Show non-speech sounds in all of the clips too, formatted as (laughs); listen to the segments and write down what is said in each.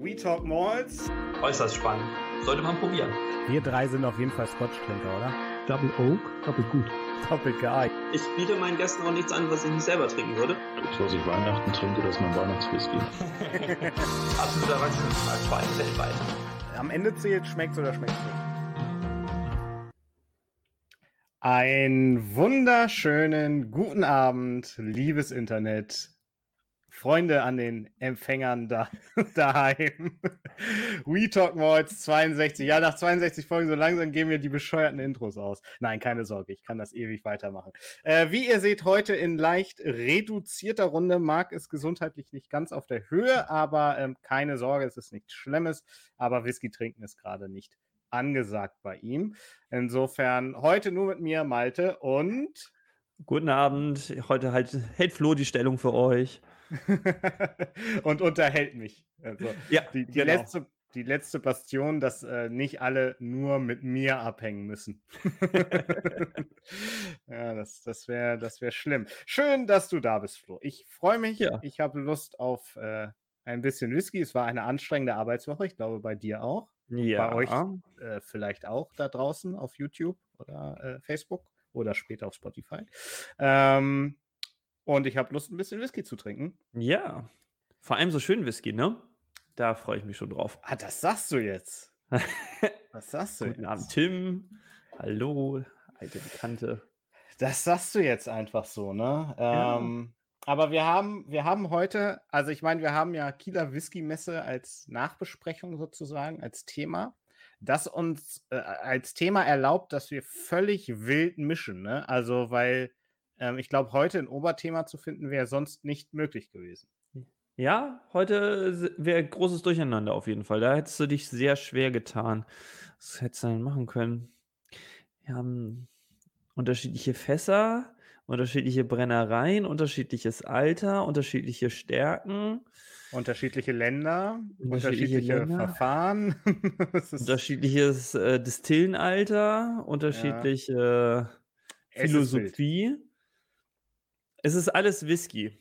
We Talk Malls. Äußerst spannend. Sollte man probieren. Wir drei sind auf jeden Fall Scotch-Trinker, oder? Double Oak, doppelt gut. Doppelt geeignet. Ich biete meinen Gästen auch nichts an, was ich nicht selber trinken würde. Das, was ich Weihnachten trinke, das ist mein Weihnachtswhisky. (laughs) Absoluter Erwachsenenschwein weltweit. Am Ende zählt, schmeckt's oder schmeckt's nicht. Einen wunderschönen guten Abend, liebes Internet. Freunde an den Empfängern da, (laughs) daheim. We Talk Mods 62. Ja, nach 62 Folgen so langsam gehen wir die bescheuerten Intros aus. Nein, keine Sorge, ich kann das ewig weitermachen. Äh, wie ihr seht, heute in leicht reduzierter Runde. Marc ist gesundheitlich nicht ganz auf der Höhe, aber ähm, keine Sorge, es ist nichts Schlimmes. Aber Whisky trinken ist gerade nicht angesagt bei ihm. Insofern heute nur mit mir, Malte und. Guten Abend. Heute halt, hält Flo die Stellung für euch. (laughs) und unterhält mich. Also ja, die, die, genau. letzte, die letzte Bastion, dass äh, nicht alle nur mit mir abhängen müssen. (laughs) ja, das, das wäre das wär schlimm. Schön, dass du da bist, Flo. Ich freue mich. Ja. Ich habe Lust auf äh, ein bisschen Whisky. Es war eine anstrengende Arbeitswoche. Ich glaube, bei dir auch. Ja. Bei euch äh, vielleicht auch da draußen auf YouTube oder äh, Facebook oder später auf Spotify. Ähm, und ich habe Lust, ein bisschen Whisky zu trinken. Ja. Vor allem so schön Whisky, ne? Da freue ich mich schon drauf. Ah, das sagst du jetzt. (laughs) Was sagst du Guten jetzt? Abend, Tim. Hallo, alte Bekannte. Das sagst du jetzt einfach so, ne? Ja. Ähm, aber wir haben, wir haben heute, also ich meine, wir haben ja Kieler Whisky-Messe als Nachbesprechung sozusagen, als Thema, das uns äh, als Thema erlaubt, dass wir völlig wild mischen, ne? Also, weil ähm, ich glaube, heute ein Oberthema zu finden, wäre sonst nicht möglich gewesen. Ja, heute wäre großes Durcheinander auf jeden Fall. Da hättest du dich sehr schwer getan. Was hättest du denn machen können? Wir haben unterschiedliche Fässer, unterschiedliche Brennereien, unterschiedliches Alter, unterschiedliche Stärken. Unterschiedliche Länder, unterschiedliche, unterschiedliche Länder, Verfahren. (laughs) unterschiedliches äh, Distillenalter, unterschiedliche ja. Philosophie. Es ist alles Whisky.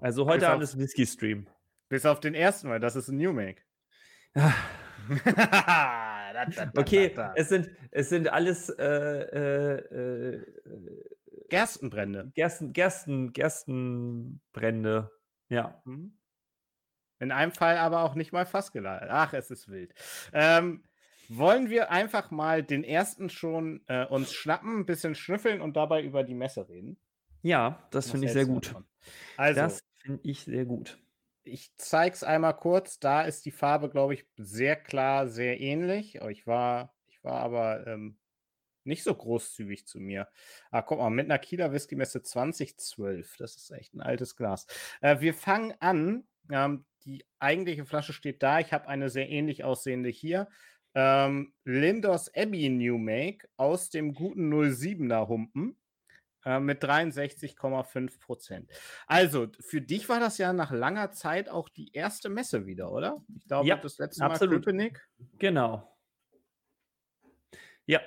Also heute Abend ist Whisky-Stream. Bis auf den ersten Mal, das ist ein New Make. (laughs) okay, es sind, es sind alles äh, äh, äh, Gerstenbrände. Gersten, Gersten, Gerstenbrände. Ja. Mhm. In einem Fall aber auch nicht mal fast geleitet. Ach, es ist wild. Ähm, wollen wir einfach mal den ersten schon äh, uns schnappen, ein bisschen schnüffeln und dabei über die Messe reden? Ja, das finde ich sehr gut. Also, das finde ich sehr gut. Ich zeige es einmal kurz. Da ist die Farbe, glaube ich, sehr klar, sehr ähnlich. Ich war, ich war aber ähm, nicht so großzügig zu mir. Ah, guck mal, mit einer Kieler Whisky Messe 2012. Das ist echt ein altes Glas. Äh, wir fangen an. Ähm, die eigentliche Flasche steht da. Ich habe eine sehr ähnlich aussehende hier. Ähm, Lindos Abbey New Make aus dem guten 07er Humpen. Äh, mit 63,5 Prozent. Also, für dich war das ja nach langer Zeit auch die erste Messe wieder, oder? Ich glaube, ja, das letzte absolut. Mal Köpenick. Genau. Ja,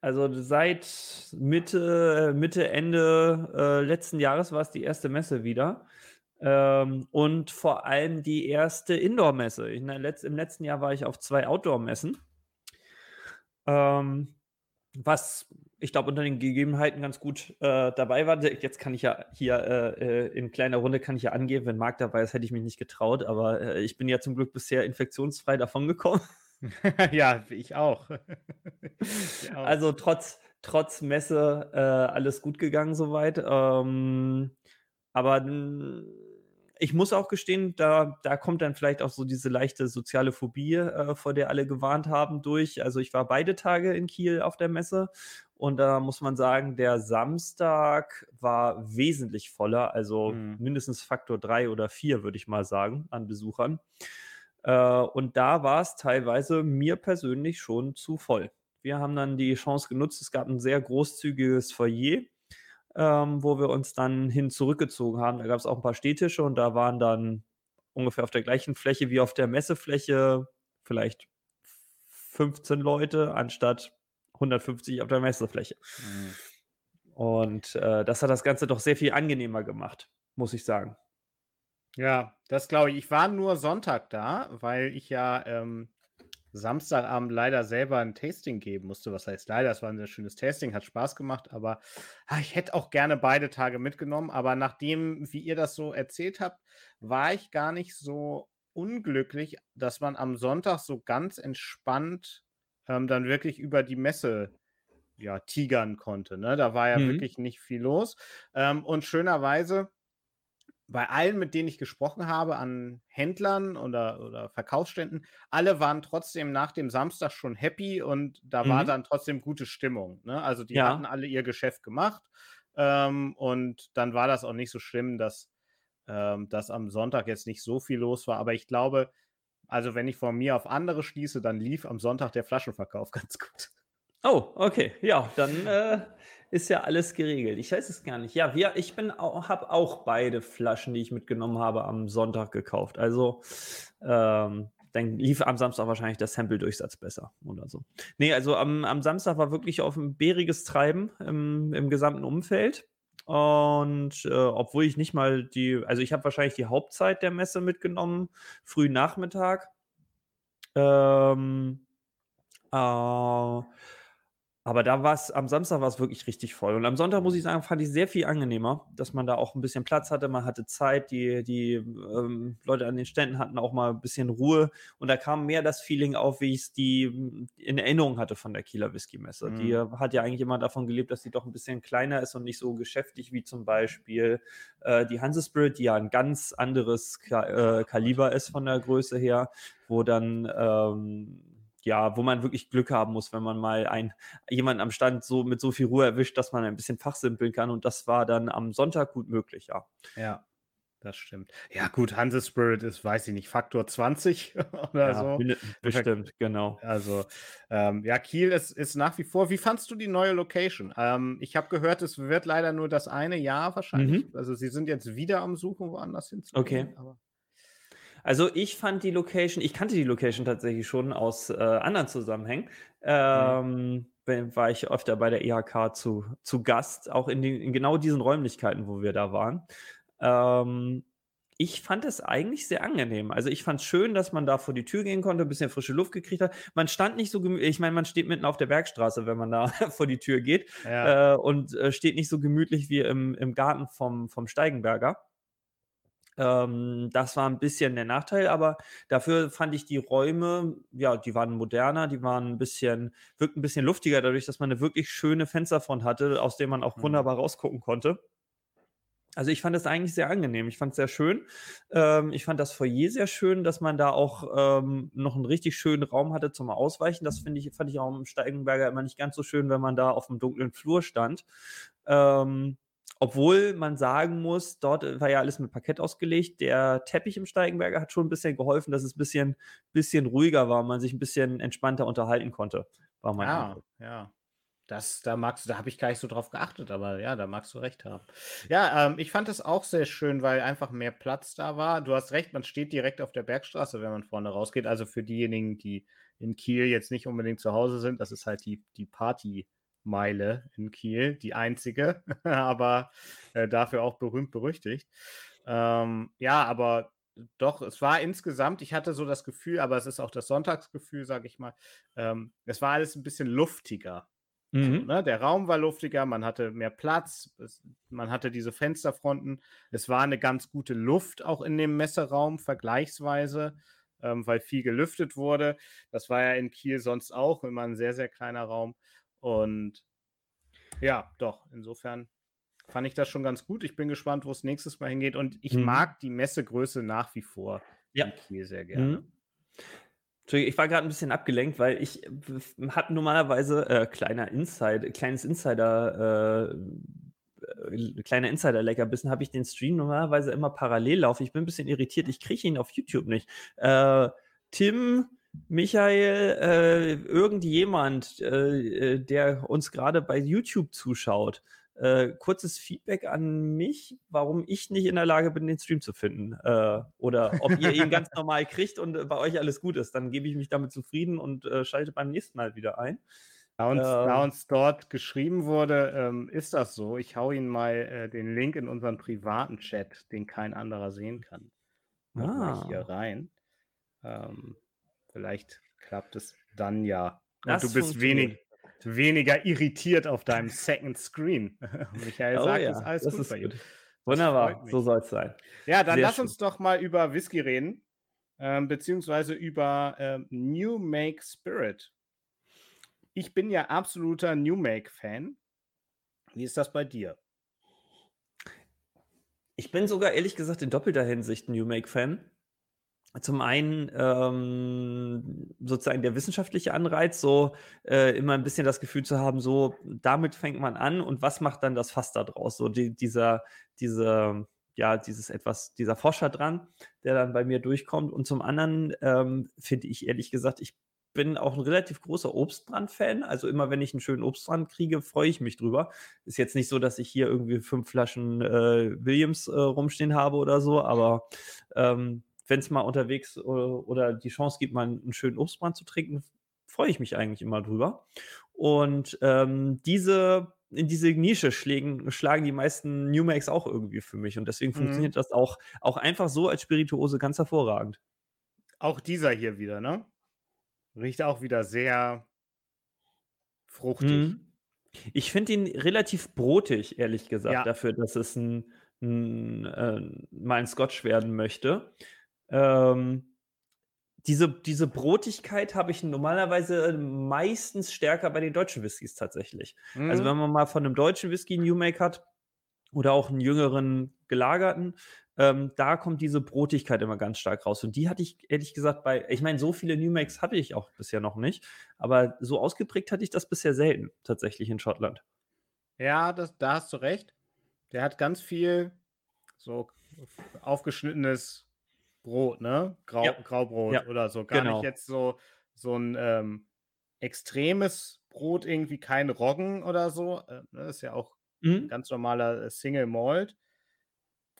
also seit Mitte, Mitte Ende äh, letzten Jahres war es die erste Messe wieder. Ähm, und vor allem die erste Indoor-Messe. Im letzten Jahr war ich auf zwei Outdoor-Messen. Ähm, was ich glaube unter den Gegebenheiten ganz gut äh, dabei war. Jetzt kann ich ja hier äh, äh, in kleiner Runde kann ich ja angeben, wenn Marc dabei ist, hätte ich mich nicht getraut, aber äh, ich bin ja zum Glück bisher infektionsfrei davongekommen. (laughs) (laughs) ja, ich auch. ich auch. Also trotz trotz Messe äh, alles gut gegangen soweit. Ähm, aber ich muss auch gestehen, da, da kommt dann vielleicht auch so diese leichte soziale Phobie, äh, vor der alle gewarnt haben, durch. Also ich war beide Tage in Kiel auf der Messe und da muss man sagen, der Samstag war wesentlich voller, also mhm. mindestens Faktor drei oder vier, würde ich mal sagen, an Besuchern. Äh, und da war es teilweise mir persönlich schon zu voll. Wir haben dann die Chance genutzt, es gab ein sehr großzügiges Foyer ähm, wo wir uns dann hin zurückgezogen haben. Da gab es auch ein paar Stehtische und da waren dann ungefähr auf der gleichen Fläche wie auf der Messefläche vielleicht 15 Leute anstatt 150 auf der Messefläche. Mhm. Und äh, das hat das Ganze doch sehr viel angenehmer gemacht, muss ich sagen. Ja, Das glaube ich. Ich war nur Sonntag da, weil ich ja ähm, Samstagabend leider selber ein Tasting geben musste. Was heißt leider? Es war ein sehr schönes Tasting, hat Spaß gemacht, aber ah, ich hätte auch gerne beide Tage mitgenommen. Aber nachdem, wie ihr das so erzählt habt, war ich gar nicht so unglücklich, dass man am Sonntag so ganz entspannt ähm, dann wirklich über die Messe ja, tigern konnte. Ne? Da war ja mhm. wirklich nicht viel los. Ähm, und schönerweise bei allen, mit denen ich gesprochen habe, an Händlern oder, oder Verkaufsständen, alle waren trotzdem nach dem Samstag schon happy und da mhm. war dann trotzdem gute Stimmung. Ne? Also die ja. hatten alle ihr Geschäft gemacht ähm, und dann war das auch nicht so schlimm, dass, ähm, dass am Sonntag jetzt nicht so viel los war. Aber ich glaube, also wenn ich von mir auf andere schließe, dann lief am Sonntag der Flaschenverkauf (laughs) ganz gut. Oh, okay. Ja, dann äh, ist ja alles geregelt. Ich weiß es gar nicht. Ja, wir, ich habe auch beide Flaschen, die ich mitgenommen habe, am Sonntag gekauft. Also ähm, dann lief am Samstag wahrscheinlich der Sample-Durchsatz besser oder so. Nee, also am, am Samstag war wirklich auf ein bäriges Treiben im, im gesamten Umfeld. Und äh, obwohl ich nicht mal die, also ich habe wahrscheinlich die Hauptzeit der Messe mitgenommen, früh Nachmittag. Ähm, äh, aber da war es, am Samstag war es wirklich richtig voll. Und am Sonntag, muss ich sagen, fand ich sehr viel angenehmer, dass man da auch ein bisschen Platz hatte, man hatte Zeit, die, die ähm, Leute an den Ständen hatten auch mal ein bisschen Ruhe. Und da kam mehr das Feeling auf, wie ich es die in Erinnerung hatte von der Kieler Whisky-Messe. Mhm. Die hat ja eigentlich immer davon gelebt, dass sie doch ein bisschen kleiner ist und nicht so geschäftig wie zum Beispiel äh, die Hanse Spirit, die ja ein ganz anderes Ka äh, Kaliber ist von der Größe her, wo dann ähm, ja, wo man wirklich Glück haben muss, wenn man mal ein, jemanden am Stand so mit so viel Ruhe erwischt, dass man ein bisschen fachsimpeln kann. Und das war dann am Sonntag gut möglich, ja. Ja, das stimmt. Ja, gut, Hanse Spirit ist, weiß ich nicht, Faktor 20 (laughs) oder ja, so. (laughs) Bestimmt, genau. Also, ähm, ja, Kiel ist, ist nach wie vor. Wie fandst du die neue Location? Ähm, ich habe gehört, es wird leider nur das eine Jahr wahrscheinlich. Mhm. Also, sie sind jetzt wieder am Suchen, woanders hinzugehen. Okay. Aber also ich fand die Location, ich kannte die Location tatsächlich schon aus äh, anderen Zusammenhängen. Mhm. Ähm, war ich öfter bei der IHK zu, zu Gast, auch in, den, in genau diesen Räumlichkeiten, wo wir da waren. Ähm, ich fand es eigentlich sehr angenehm. Also ich fand es schön, dass man da vor die Tür gehen konnte, ein bisschen frische Luft gekriegt hat. Man stand nicht so gemütlich, ich meine, man steht mitten auf der Bergstraße, wenn man da (laughs) vor die Tür geht ja. äh, und äh, steht nicht so gemütlich wie im, im Garten vom, vom Steigenberger. Ähm, das war ein bisschen der Nachteil, aber dafür fand ich die Räume, ja, die waren moderner, die waren ein bisschen, wirkten ein bisschen luftiger, dadurch, dass man eine wirklich schöne Fensterfront hatte, aus dem man auch mhm. wunderbar rausgucken konnte. Also ich fand das eigentlich sehr angenehm. Ich fand es sehr schön. Ähm, ich fand das Foyer sehr schön, dass man da auch ähm, noch einen richtig schönen Raum hatte zum Ausweichen. Das finde ich, fand ich auch im Steigenberger immer nicht ganz so schön, wenn man da auf dem dunklen Flur stand. Ähm, obwohl man sagen muss, dort war ja alles mit Parkett ausgelegt. Der Teppich im Steigenberger hat schon ein bisschen geholfen, dass es ein bisschen, bisschen ruhiger war, man sich ein bisschen entspannter unterhalten konnte. War mein ja, Eindruck. ja. Das, da magst da habe ich gar nicht so drauf geachtet, aber ja, da magst du recht haben. Ja, ähm, ich fand es auch sehr schön, weil einfach mehr Platz da war. Du hast recht, man steht direkt auf der Bergstraße, wenn man vorne rausgeht. Also für diejenigen, die in Kiel jetzt nicht unbedingt zu Hause sind, das ist halt die, die Party. Meile in Kiel, die einzige, (laughs) aber äh, dafür auch berühmt berüchtigt. Ähm, ja, aber doch, es war insgesamt, ich hatte so das Gefühl, aber es ist auch das Sonntagsgefühl, sage ich mal, ähm, es war alles ein bisschen luftiger. Mhm. Ne? Der Raum war luftiger, man hatte mehr Platz, es, man hatte diese Fensterfronten. Es war eine ganz gute Luft auch in dem Messeraum vergleichsweise, ähm, weil viel gelüftet wurde. Das war ja in Kiel sonst auch immer ein sehr, sehr kleiner Raum. Und ja, doch, insofern fand ich das schon ganz gut. Ich bin gespannt, wo es nächstes Mal hingeht. Und ich mhm. mag die Messegröße nach wie vor ja. hier sehr gerne. Mhm. Ich war gerade ein bisschen abgelenkt, weil ich hatte normalerweise äh, kleiner Insider, kleines Insider, äh, äh, kleiner Insider-Leckerbissen, habe ich den Stream normalerweise immer parallel laufen. Ich bin ein bisschen irritiert, ich kriege ihn auf YouTube nicht. Äh, Tim Michael, äh, irgendjemand, äh, äh, der uns gerade bei YouTube zuschaut, äh, kurzes Feedback an mich, warum ich nicht in der Lage bin, den Stream zu finden. Äh, oder ob ihr ihn ganz (laughs) normal kriegt und äh, bei euch alles gut ist. Dann gebe ich mich damit zufrieden und schalte beim nächsten Mal wieder ein. Da uns, ähm, da uns dort geschrieben wurde, ähm, ist das so. Ich hau Ihnen mal den Link in unseren privaten Chat, den kein anderer sehen kann. ah. hier rein. Ähm, vielleicht klappt es dann ja. Und du bist wenig, weniger irritiert auf deinem Second Screen. (laughs) Michael oh, sagt, ja. ist alles das gut ist bei gut. Wunderbar, so soll es sein. Ja, dann Sehr lass schön. uns doch mal über Whisky reden, ähm, beziehungsweise über ähm, New Make Spirit. Ich bin ja absoluter New Make-Fan. Wie ist das bei dir? Ich bin sogar ehrlich gesagt in doppelter Hinsicht New Make-Fan. Zum einen ähm, sozusagen der wissenschaftliche Anreiz, so äh, immer ein bisschen das Gefühl zu haben, so damit fängt man an und was macht dann das Fass da draus? So die, dieser, diese, ja, dieses etwas, dieser Forscher dran, der dann bei mir durchkommt. Und zum anderen ähm, finde ich ehrlich gesagt, ich bin auch ein relativ großer Obstbrand-Fan. Also immer, wenn ich einen schönen Obstbrand kriege, freue ich mich drüber. Ist jetzt nicht so, dass ich hier irgendwie fünf Flaschen äh, Williams äh, rumstehen habe oder so, aber ähm, wenn es mal unterwegs oder, äh, oder, die Chance gibt, mal einen schönen Obstbrand zu trinken, freue ich mich eigentlich immer drüber. Und ähm, diese in diese Nische schlägen, schlagen die meisten New Makes auch irgendwie für mich. Und deswegen mhm. funktioniert das auch, auch einfach so als Spirituose ganz hervorragend. Auch dieser hier wieder, ne? Riecht auch wieder sehr fruchtig. Mhm. Ich finde ihn relativ brotig, ehrlich gesagt, ja. dafür, dass es ein, ein, äh, mal ein Scotch werden möchte. Ähm, diese, diese Brotigkeit habe ich normalerweise meistens stärker bei den deutschen Whiskys tatsächlich. Also mhm. Also wenn man mal von einem deutschen Whisky New Make hat oder auch einen jüngeren gelagerten, ähm, da kommt diese Brotigkeit immer ganz stark raus. Und die hatte ich ehrlich gesagt bei, ich meine, so viele New Makes hatte ich auch bisher noch nicht, aber so ausgeprägt hatte ich das bisher selten tatsächlich in Schottland. Ja, das, da hast du recht. Der hat ganz viel so aufgeschnittenes Brot, ne? Grau, ja. Graubrot ja. oder so. Gar genau. nicht jetzt so, so ein ähm, extremes Brot, irgendwie kein Roggen oder so. Äh, das ne? ist ja auch mhm. ganz normaler äh, Single Malt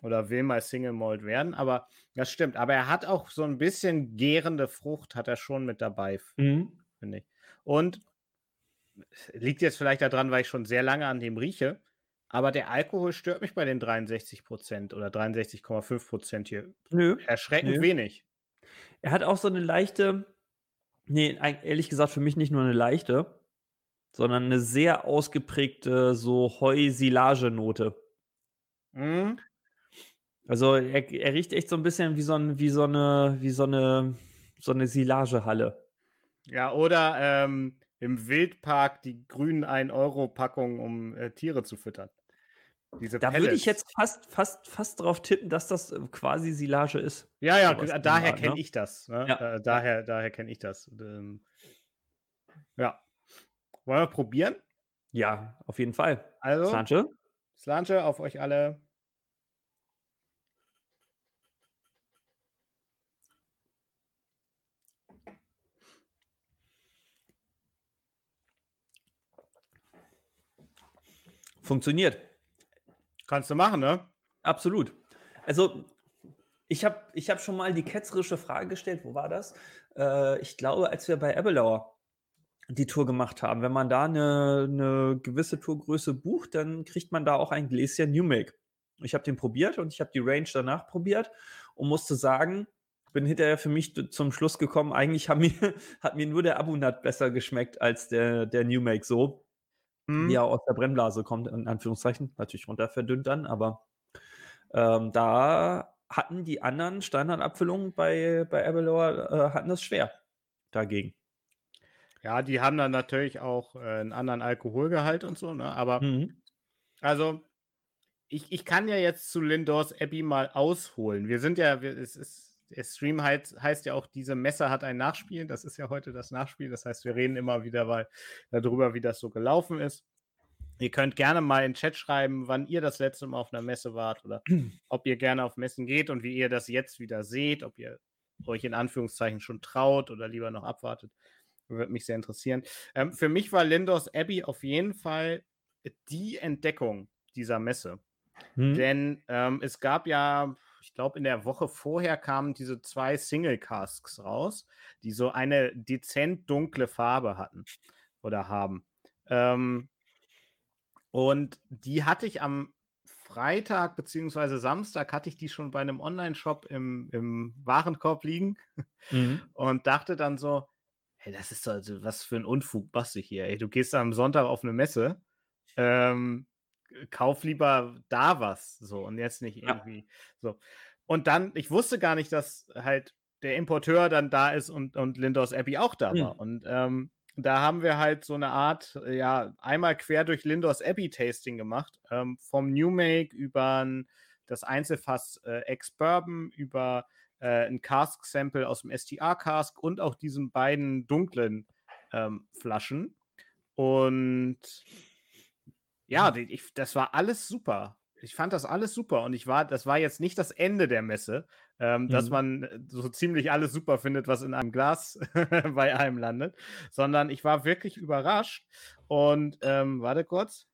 oder will mal Single Malt werden, aber das stimmt. Aber er hat auch so ein bisschen gärende Frucht, hat er schon mit dabei, mhm. finde ich. Und liegt jetzt vielleicht daran, weil ich schon sehr lange an dem rieche, aber der Alkohol stört mich bei den 63 Prozent oder 63,5 Prozent hier. Nö. Erschreckend nö. wenig. Er hat auch so eine leichte, nee, ehrlich gesagt für mich nicht nur eine leichte, sondern eine sehr ausgeprägte so Heu-Silage-Note. Mhm. Also er, er riecht echt so ein bisschen wie so, ein, wie so eine, wie so eine, so eine Silagehalle. Ja, oder ähm, im Wildpark die grünen 1-Euro-Packungen, um äh, Tiere zu füttern. Diese da würde ich jetzt fast, fast, fast drauf tippen, dass das äh, quasi Silage ist. Ja, ja, so daher kenne ne? ich das. Ne? Ja. Äh, daher daher kenne ich das. Ähm, ja. Wollen wir probieren? Ja, auf jeden Fall. Also, Slanche. Slanche auf euch alle. Funktioniert. Kannst du machen, ne? Absolut. Also, ich habe ich hab schon mal die ketzerische Frage gestellt. Wo war das? Äh, ich glaube, als wir bei Ebelauer die Tour gemacht haben. Wenn man da eine, eine gewisse Tourgröße bucht, dann kriegt man da auch ein Gläschen New Make. Ich habe den probiert und ich habe die Range danach probiert und musste sagen, bin hinterher für mich zum Schluss gekommen, eigentlich hat mir, (laughs) hat mir nur der Abunat besser geschmeckt als der, der New Make so mhm. die ja aus der Brennblase kommt, in Anführungszeichen, natürlich runter verdünnt dann, aber ähm, da hatten die anderen Standardabfüllungen bei, bei Abelor, äh, hatten das schwer dagegen. Ja, die haben dann natürlich auch äh, einen anderen Alkoholgehalt und so, ne? Aber mhm. also ich, ich kann ja jetzt zu Lindors Abbey mal ausholen. Wir sind ja, wir, es ist der Stream heißt, heißt ja auch, diese Messe hat ein Nachspiel. Das ist ja heute das Nachspiel. Das heißt, wir reden immer wieder mal darüber, wie das so gelaufen ist. Ihr könnt gerne mal in den Chat schreiben, wann ihr das letzte Mal auf einer Messe wart oder (clears throat) ob ihr gerne auf Messen geht und wie ihr das jetzt wieder seht, ob ihr euch in Anführungszeichen schon traut oder lieber noch abwartet. Würde mich sehr interessieren. Ähm, für mich war Lindos Abbey auf jeden Fall die Entdeckung dieser Messe. Hm. Denn ähm, es gab ja ich glaube, in der Woche vorher kamen diese zwei Single Casks raus, die so eine dezent dunkle Farbe hatten oder haben. Ähm, und die hatte ich am Freitag bzw. Samstag hatte ich die schon bei einem Online-Shop im, im Warenkorb liegen mhm. (laughs) und dachte dann so, hey, das ist also was für ein Unfug du hier. Ey, du gehst am Sonntag auf eine Messe, ähm, kauf lieber da was, so und jetzt nicht irgendwie ja. so. Und dann, ich wusste gar nicht, dass halt der Importeur dann da ist und, und Lindos Abbey auch da mhm. war. Und ähm, da haben wir halt so eine Art, äh, ja, einmal quer durch Lindos Abbey Tasting gemacht. Ähm, vom New Make über ein, das Einzelfass äh, Ex-Bourbon, über äh, ein Cask-Sample aus dem STR-Cask und auch diesen beiden dunklen ähm, Flaschen. Und ja, ich, das war alles super. Ich fand das alles super und ich war, das war jetzt nicht das Ende der Messe, ähm, mhm. dass man äh, so ziemlich alles super findet, was in einem Glas (laughs) bei einem landet, sondern ich war wirklich überrascht und ähm, warte kurz.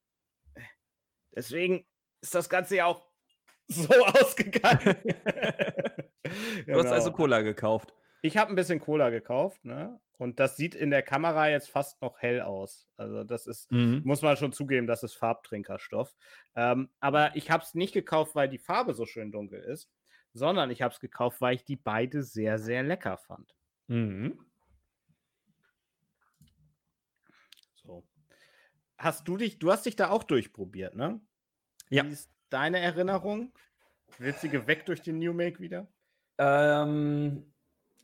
Deswegen ist das Ganze ja auch (laughs) so ausgegangen. (laughs) du genau. hast also Cola gekauft. Ich habe ein bisschen Cola gekauft, ne? Und das sieht in der Kamera jetzt fast noch hell aus. Also das ist, mhm. muss man schon zugeben, das ist Farbtrinkerstoff. Ähm, aber ich habe es nicht gekauft, weil die Farbe so schön dunkel ist, sondern ich habe es gekauft, weil ich die beide sehr, sehr lecker fand. Mhm. So. Hast du dich, du hast dich da auch durchprobiert, ne? Ja. Wie ist deine Erinnerung? Wird sie geweckt durch den New Make wieder? Ähm,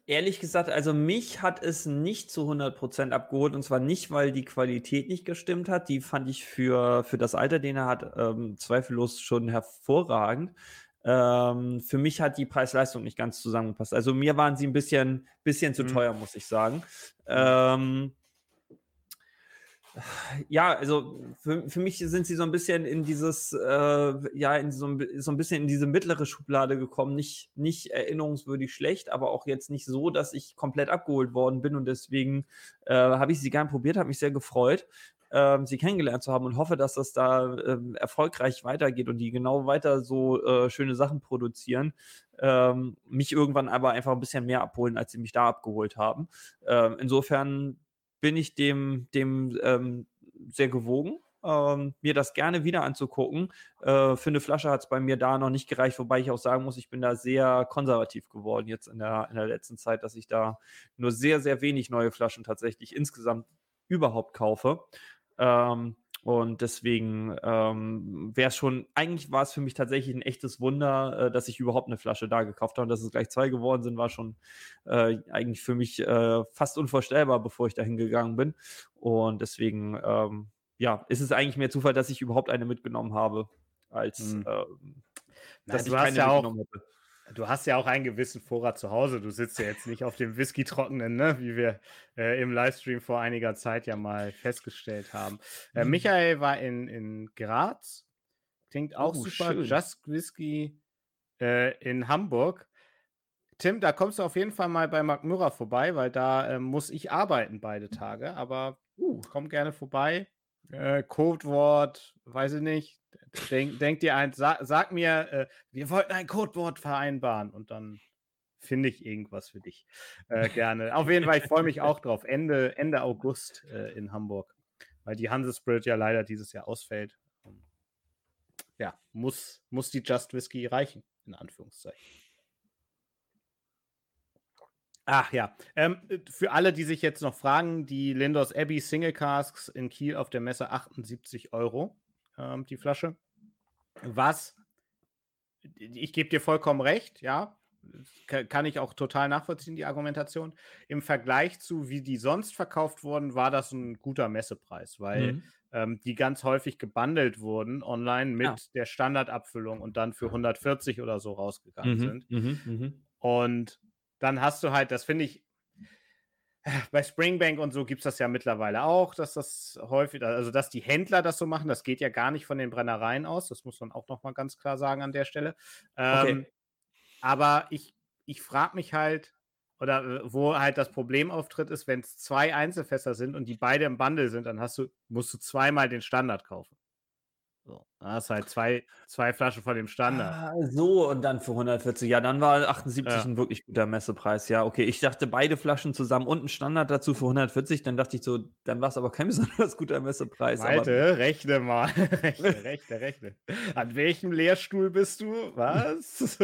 ehrlich gesagt, also mich hat es nicht zu 100% abgeholt und zwar nicht, weil die Qualität nicht gestimmt hat. Die fand ich für, für das Alter, den er hat, ähm, zweifellos schon hervorragend. Ähm, für mich hat die Preis-Leistung nicht ganz zusammengepasst. Also mir waren sie ein bisschen, bisschen zu mhm. teuer, muss ich sagen. Mhm. Ähm, ja, also für, für mich sind sie so ein bisschen in dieses, äh, ja, in so, so ein bisschen in diese mittlere Schublade gekommen. Nicht, nicht erinnerungswürdig schlecht, aber auch jetzt nicht so, dass ich komplett abgeholt worden bin und deswegen äh, habe ich sie gern probiert, habe mich sehr gefreut, äh, sie kennengelernt zu haben und hoffe, dass das da ähm, erfolgreich weitergeht und die genau weiter so äh, schöne Sachen produzieren. Ähm, mich irgendwann aber einfach ein bisschen mehr abholen, als sie mich da abgeholt haben. Ähm, insofern bin ich dem, dem ähm, sehr gewogen. Ähm, mir das gerne wieder anzugucken. Äh, für eine Flasche hat es bei mir da noch nicht gereicht, wobei ich auch sagen muss, ich bin da sehr konservativ geworden jetzt in der, in der letzten Zeit, dass ich da nur sehr, sehr wenig neue Flaschen tatsächlich insgesamt überhaupt kaufe. Ähm, und deswegen ähm, wäre es schon, eigentlich war es für mich tatsächlich ein echtes Wunder, äh, dass ich überhaupt eine Flasche da gekauft habe. Und dass es gleich zwei geworden sind, war schon äh, eigentlich für mich äh, fast unvorstellbar, bevor ich dahin gegangen bin. Und deswegen, ähm, ja, ist es eigentlich mehr Zufall, dass ich überhaupt eine mitgenommen habe, als mhm. dass Nein, ich keine ja mitgenommen hätte. Du hast ja auch einen gewissen Vorrat zu Hause. Du sitzt ja jetzt nicht auf dem Whisky-Trockenen, ne? wie wir äh, im Livestream vor einiger Zeit ja mal festgestellt haben. Äh, mhm. Michael war in, in Graz. Klingt auch oh, super. Schön. Just Whisky äh, in Hamburg. Tim, da kommst du auf jeden Fall mal bei Mark Mürrer vorbei, weil da äh, muss ich arbeiten beide Tage. Aber uh, komm gerne vorbei. Äh, Codewort, weiß ich nicht. Denk, denk dir eins, sag, sag mir, äh, wir wollten ein Codewort vereinbaren und dann finde ich irgendwas für dich. Äh, gerne. Auf jeden Fall, ich freue mich auch drauf. Ende, Ende August äh, in Hamburg, weil die Hansespirit ja leider dieses Jahr ausfällt. Ja, muss, muss die Just Whiskey reichen, in Anführungszeichen. Ach ja, ähm, für alle, die sich jetzt noch fragen, die Lindos Abbey Single Casks in Kiel auf der Messe 78 Euro ähm, die Flasche. Was, ich gebe dir vollkommen recht, ja, kann ich auch total nachvollziehen, die Argumentation. Im Vergleich zu, wie die sonst verkauft wurden, war das ein guter Messepreis, weil mhm. ähm, die ganz häufig gebundelt wurden online mit ja. der Standardabfüllung und dann für 140 oder so rausgegangen mhm. sind. Mhm. mhm. Und dann hast du halt, das finde ich, bei Springbank und so gibt es das ja mittlerweile auch, dass das häufig, also dass die Händler das so machen, das geht ja gar nicht von den Brennereien aus, das muss man auch nochmal ganz klar sagen an der Stelle. Ähm, okay. Aber ich, ich frage mich halt, oder äh, wo halt das Problem auftritt, ist, wenn es zwei Einzelfässer sind und die beide im Bundle sind, dann hast du, musst du zweimal den Standard kaufen. So, da hast halt zwei, zwei Flaschen von dem Standard. Ah, so, und dann für 140. Ja, dann war 78 Ja. ein wirklich guter Messepreis. Ja, okay. Ich dachte, beide Flaschen zusammen und ein Standard dazu für 140. Dann dachte ich so, dann war es aber kein (laughs) besonders guter Messepreis. Malte, rechne mal. (laughs) rechne, (laughs) rechne, rechne. An welchem Lehrstuhl bist du? Was?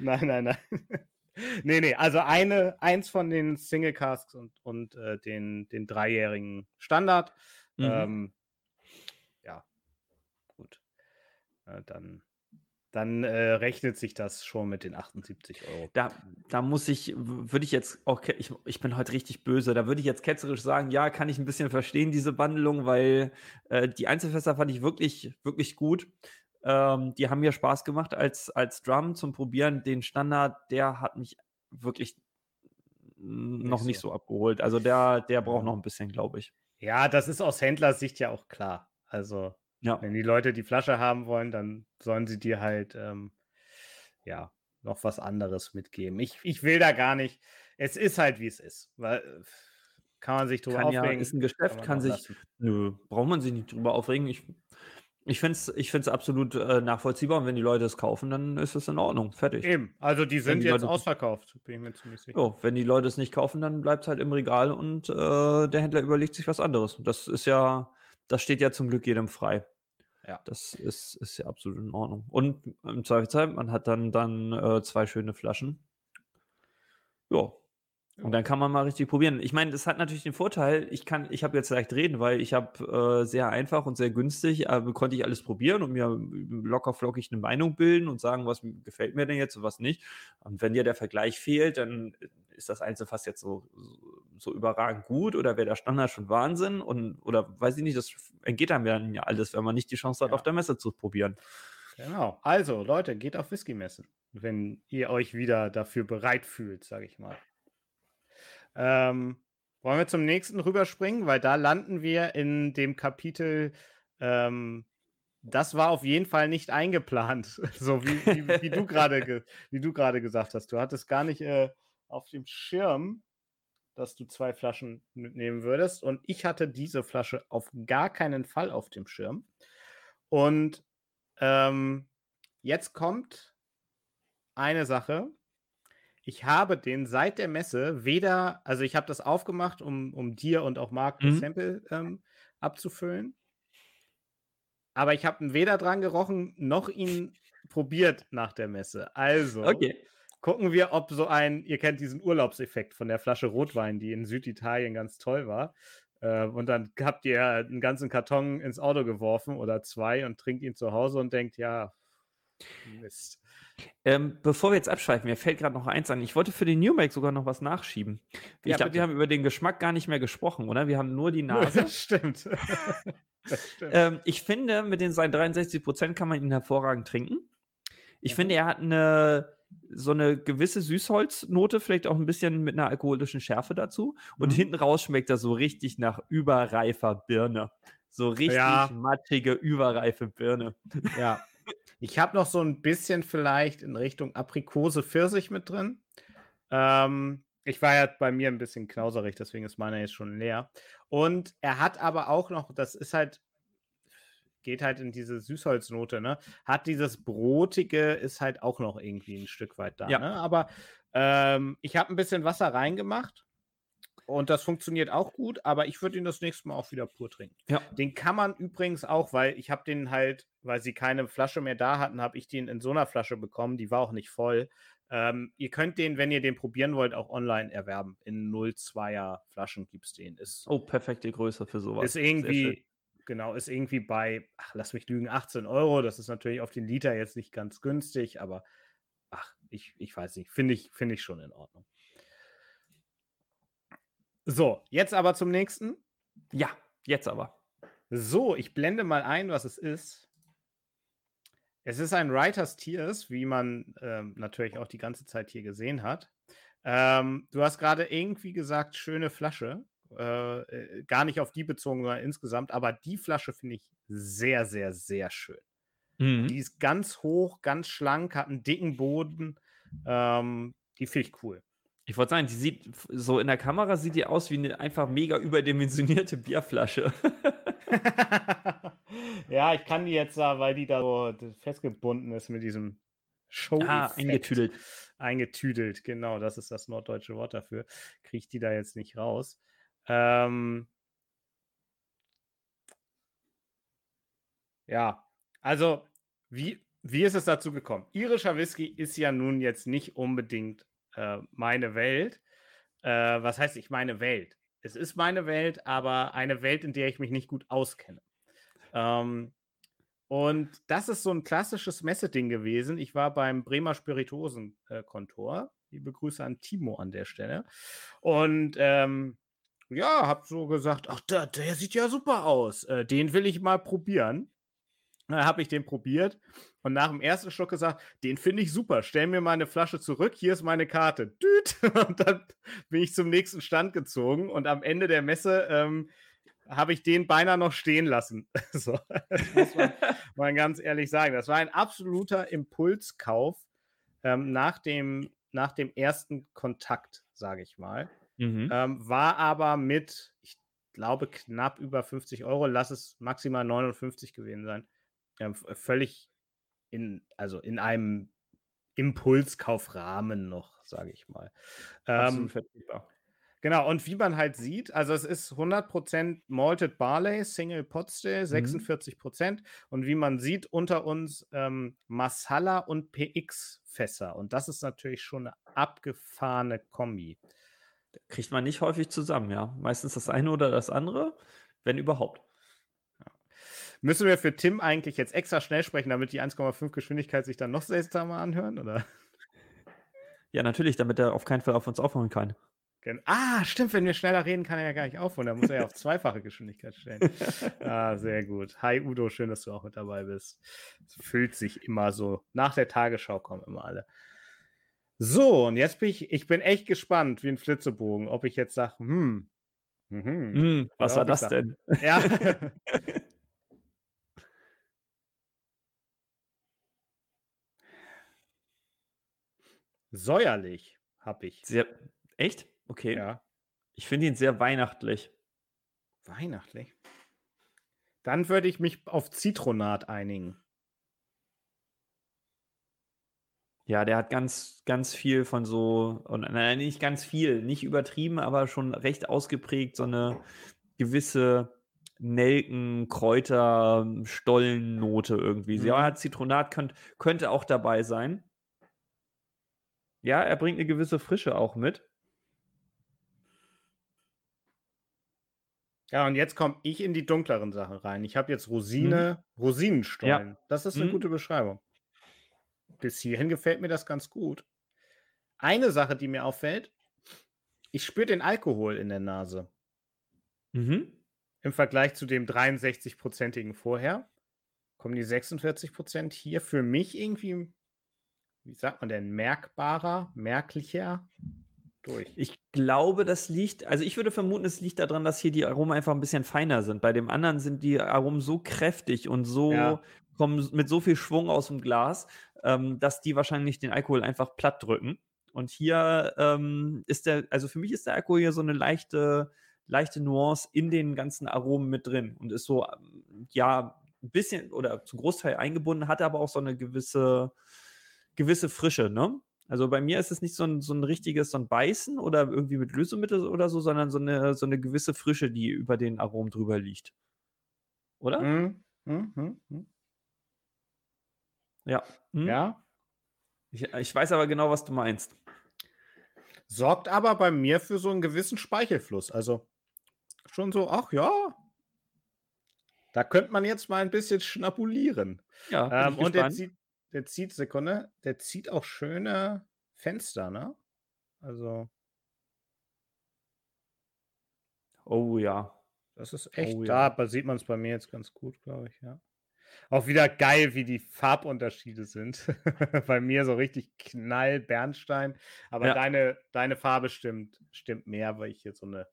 nein, nein, nein. Nee, nee, also eine, eins von den Single Casks und, und äh, den, den dreijährigen Standard. Mhm. Ähm, ja, gut. Äh, dann dann äh, rechnet sich das schon mit den 78 Euro. Da, da muss ich, würde ich jetzt auch, ich, ich bin heute richtig böse, da würde ich jetzt ketzerisch sagen, ja, kann ich ein bisschen verstehen, diese Bandelung, weil äh, die Einzelfässer fand ich wirklich, wirklich gut. Ähm, die haben mir Spaß gemacht als, als Drum zum Probieren. Den Standard, der hat mich wirklich noch nicht so. abgeholt. Also der, der braucht noch ein bisschen, glaube ich. Ja, das ist aus Händlersicht ja auch klar. Also, Ja. wenn die Leute die Flasche haben wollen, dann sollen sie dir halt, ähm, ja, noch was anderes mitgeben. Ich, ich will da gar nicht. Es ist halt, wie es ist. Weil, äh, kann man sich drüber Kann ja, aufregen. ist ein Geschäft, kann auch sich, lassen. nö, braucht man sich nicht drüber aufregen. Ich, ich finde es ich find's absolut äh, nachvollziehbar und wenn die Leute es kaufen, dann ist es in Ordnung. Fertig. Eben, also die sind die jetzt Leute- ausverkauft, bin ich mir ziemlich sicher. Jo, wenn die Leute es nicht kaufen, dann bleibt es halt im Regal und äh, der Händler überlegt sich was anderes. Das ist ja, das steht ja zum Glück jedem frei. Ja. Das ist, ist ja absolut in Ordnung. Und im Zweifelsfall, man hat dann, dann äh, zwei schöne Flaschen. Ja. Und dann kann man mal richtig probieren. Ich meine, das hat natürlich den Vorteil, ich kann, ich habe jetzt leicht reden, weil ich habe äh, sehr einfach und sehr günstig, äh, konnte ich alles probieren und mir locker flockig eine Meinung bilden und sagen, was gefällt mir denn jetzt und was nicht. Und wenn dir der Vergleich fehlt, dann ist das Einzelfass jetzt so, so, überragend gut oder wäre der Standard schon Wahnsinn und oder weiß ich nicht, das entgeht einem ja ja alles, wenn man nicht die Chance hat, Ja. auf der Messe zu probieren. Genau. Also, Leute, geht auf Whisky-Messen, wenn ihr euch wieder dafür bereit fühlt, sage ich mal. Ähm, wollen wir zum nächsten rüberspringen, weil da landen wir in dem Kapitel. Ähm, das war auf jeden Fall nicht eingeplant, (laughs) so wie, wie, wie du gerade ge gesagt hast. Du hattest gar nicht äh, auf dem Schirm, dass du zwei Flaschen mitnehmen würdest. Und ich hatte diese Flasche auf gar keinen Fall auf dem Schirm. Und ähm, jetzt kommt eine Sache. Ich habe den seit der Messe weder, also ich habe das aufgemacht, um, um dir und auch Marc das Mhm. Sample ähm, abzufüllen. Aber ich habe ihn weder dran gerochen, noch ihn probiert nach der Messe. Also Okay. gucken wir, ob so ein, ihr kennt diesen Urlaubseffekt von der Flasche Rotwein, die in Süditalien ganz toll war. Äh, und dann habt ihr einen ganzen Karton ins Auto geworfen oder zwei und trinkt ihn zu Hause und denkt, ja, Mist. Ähm, bevor wir jetzt abschweifen, mir fällt gerade noch eins an. Ich wollte für den New Make sogar noch was nachschieben. Ich Ja, glaube, wir haben über den Geschmack gar nicht mehr gesprochen, oder? Wir haben nur die (laughs) Nase. Das stimmt. (laughs) das stimmt. ähm, ich finde, mit den seinen 63 Prozent kann man ihn hervorragend trinken. Ich finde, er hat eine so eine gewisse Süßholznote, vielleicht auch ein bisschen mit einer alkoholischen Schärfe dazu. Und Mhm. hinten raus schmeckt er so richtig nach überreifer Birne. So richtig Ja. matschige, überreife Birne. Ja. Ich habe noch so ein bisschen vielleicht in Richtung Aprikose Pfirsich mit drin. Ähm, ich war ja bei mir ein bisschen knauserig, deswegen ist meiner jetzt schon leer. Und er hat aber auch noch, das ist halt, geht halt in diese Süßholznote, ne? Hat dieses Brotige, ist halt auch noch irgendwie ein Stück weit da. Ja. Ne? Aber ähm, ich habe ein bisschen Wasser reingemacht und das funktioniert auch gut, aber ich würde ihn das nächste Mal auch wieder pur trinken. Ja. Den kann man übrigens auch, weil ich habe den halt, weil sie keine Flasche mehr da hatten, habe ich den in so einer Flasche bekommen. Die war auch nicht voll. Ähm, ihr könnt den, wenn ihr den probieren wollt, auch online erwerben. In 0,2er Flaschen gibt es den. Ist, Oh, perfekte Größe für sowas. ist irgendwie, genau, ist irgendwie bei, ach, lass mich lügen, 18 Euro. Das ist natürlich auf den Liter jetzt nicht ganz günstig, aber ach, ich, ich weiß nicht, finde ich, finde ich schon in Ordnung. So, jetzt aber zum nächsten. Ja, jetzt aber. So, ich blende mal ein, was es ist. Es ist ein Writers Tears, wie man ähm, natürlich auch die ganze Zeit hier gesehen hat. Ähm, du hast gerade irgendwie gesagt, schöne Flasche. Äh, äh, gar nicht auf die bezogen, sondern insgesamt. Aber die Flasche finde ich sehr, sehr, sehr schön. Mhm. Die ist ganz hoch, ganz schlank, hat einen dicken Boden. Ähm, die finde ich cool. Ich wollte sagen, die sieht so in der Kamera sieht die aus wie eine einfach mega überdimensionierte Bierflasche. (laughs) ja, ich kann die jetzt, weil die da so festgebunden ist mit diesem Show. Ah, eingetüdelt. Eingetüdelt, genau, das ist das norddeutsche Wort dafür. Kriege ich die da jetzt nicht raus. Ähm, ja, also, wie, wie ist es dazu gekommen? Irischer Whisky ist ja nun jetzt nicht unbedingt äh, meine Welt. Äh, was heißt ich meine Welt? Es ist meine Welt, aber eine Welt, in der ich mich nicht gut auskenne. Ähm, und das ist so ein klassisches Messeding gewesen. Ich war beim Bremer Spirituosenkontor. Liebe Grüße an Timo an der Stelle. Und ähm, ja, hab so gesagt, ach, der, der sieht ja super aus. Äh, den will ich mal probieren. Dann habe ich den probiert und nach dem ersten Schluck gesagt, den finde ich super. Stell mir meine Flasche zurück, hier ist meine Karte. (laughs) Düt! Und dann bin ich zum nächsten Stand gezogen und am Ende der Messe ähm, habe ich den beinahe noch stehen lassen. (laughs) so, das muss man, (laughs) man, ganz ehrlich sagen. Das war ein absoluter Impulskauf ähm, nach, dem, nach dem ersten Kontakt, sage ich mal. Mhm. Ähm, war aber mit, ich glaube, knapp über 50 Euro, lass es maximal 59 gewesen sein ähm, völlig in, also in einem Impulskaufrahmen noch, sage ich mal. Ähm, Genau, und wie man halt sieht, also es ist 100% Malted Barley, Single Pot Still, 46%. Mhm. Und wie man sieht, unter uns ähm, Masala und PX-Fässer. Und das ist natürlich schon eine abgefahrene Kombi. Kriegt man nicht häufig zusammen, ja. Meistens das eine oder das andere, wenn überhaupt. Müssen wir für Tim eigentlich jetzt extra schnell sprechen, damit die 1,5 Geschwindigkeit sich dann noch seltsamer anhören, oder? Ja, natürlich, damit er auf keinen Fall auf uns aufhören kann. Ah, stimmt, wenn wir schneller reden, kann er ja gar nicht aufhören. Da muss er ja auf zweifache Geschwindigkeit stellen. (laughs) ah, sehr gut. Hi Udo, schön, dass du auch mit dabei bist. Es fühlt sich immer so. Nach der Tagesschau kommen immer alle. So, und jetzt bin ich, ich bin echt gespannt, wie ein Flitzebogen, ob ich jetzt sage, hm, hm, hm was war das sag, denn? Ja. (laughs) (laughs) Säuerlich habe ich. Sehr, echt? Okay. Ja. Ich finde ihn sehr weihnachtlich. Weihnachtlich? Dann würde ich mich auf Zitronat einigen. Ja, der hat ganz, ganz viel von so, nein, nicht ganz viel, nicht übertrieben, aber schon recht ausgeprägt, so eine gewisse Nelken, Kräuter, Stollennote irgendwie. Mhm. Ja, Zitronat könnt, könnte auch dabei sein. Ja, er bringt eine gewisse Frische auch mit. Ja, und jetzt komme ich in die dunkleren Sachen rein. Ich habe jetzt Rosine, mhm. Rosinenstollen. Ja. Das ist eine mhm. gute Beschreibung. Bis hierhin gefällt mir das ganz gut. Eine Sache, die mir auffällt, ich spüre den Alkohol in der Nase. Mhm. Im Vergleich zu dem 63-prozentigen vorher kommen die 46 Prozent hier für mich irgendwie wie sagt man denn, merkbarer, merklicher durch. Ich glaube, das liegt, also ich würde vermuten, es liegt daran, dass hier die Aromen einfach ein bisschen feiner sind. Bei dem anderen sind die Aromen so kräftig und so ja. kommen mit so viel Schwung aus dem Glas, ähm, dass die wahrscheinlich den Alkohol einfach platt drücken. Und hier ähm, ist der, also für mich ist der Alkohol hier so eine leichte, leichte Nuance in den ganzen Aromen mit drin und ist so, ja, ein bisschen oder zum Großteil eingebunden, hat aber auch so eine gewisse gewisse Frische, ne? Also bei mir ist es nicht so ein, so ein richtiges, so ein Beißen oder irgendwie mit Lösemittel oder so, sondern so eine, so eine gewisse Frische, die über den Aromen drüber liegt. Oder? Mhm. Mhm. Mhm. Ja. Hm? Ja. Ich, ich weiß aber genau, was du meinst. Sorgt aber bei mir für so einen gewissen Speichelfluss. Also schon so, ach ja, da könnte man jetzt mal ein bisschen schnapulieren. Ja, ähm, und jetzt sieht, der zieht, Sekunde, der zieht auch schöne Fenster, ne? Also. Oh ja. Das ist echt, oh, ja. da sieht man es bei mir jetzt ganz gut, glaube ich, ja. Auch wieder geil, wie die Farbunterschiede sind. (laughs) bei mir so richtig Knall Bernstein. Aber ja. deine, deine Farbe stimmt, stimmt mehr, weil ich hier so eine.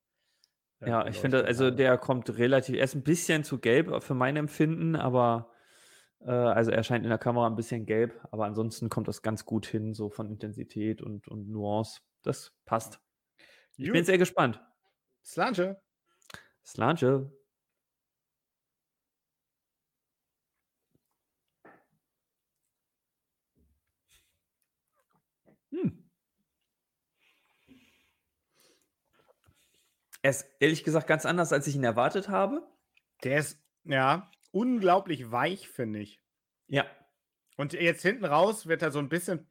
Äh, ja, ich finde, also der kommt relativ, er ist ein bisschen zu gelb für mein Empfinden, aber äh, also er scheint in der Kamera ein bisschen gelb, aber ansonsten kommt das ganz gut hin, so von Intensität und, und Nuance. Das passt. Ich Gut. bin sehr gespannt. Slange. Slange. Hm. Er ist ehrlich gesagt ganz anders, als ich ihn erwartet habe. Der ist, ja, unglaublich weich, finde ich. Ja. Und jetzt hinten raus wird er so ein bisschen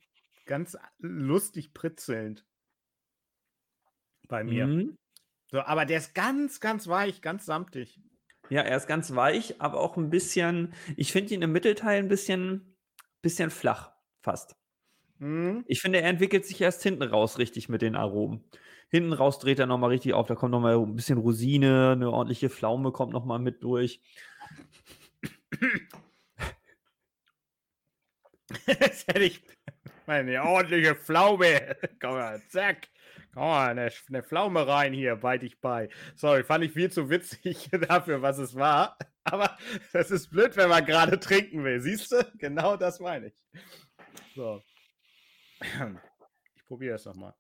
ganz lustig pritzelnd. Bei mir. Mhm. So, aber der ist ganz, ganz weich, ganz samtig. Ja, er ist ganz weich, aber auch ein bisschen, ich finde ihn im Mittelteil ein bisschen, bisschen flach, fast. Mhm. Ich finde, er entwickelt sich erst hinten raus richtig mit den Aromen. Hinten raus dreht er nochmal richtig auf, da kommt nochmal ein bisschen Rosine, eine ordentliche Pflaume kommt nochmal mit durch. Jetzt hätte ich meine ordentliche Pflaume. Komm mal, zack. Komm mal, eine, eine Pflaume rein hier, bite ich bei. Sorry, fand ich viel zu witzig (laughs) dafür, was es war. Aber das ist blöd, wenn man gerade trinken will. Siehst du? Genau das meine ich. So. Ich probiere es nochmal.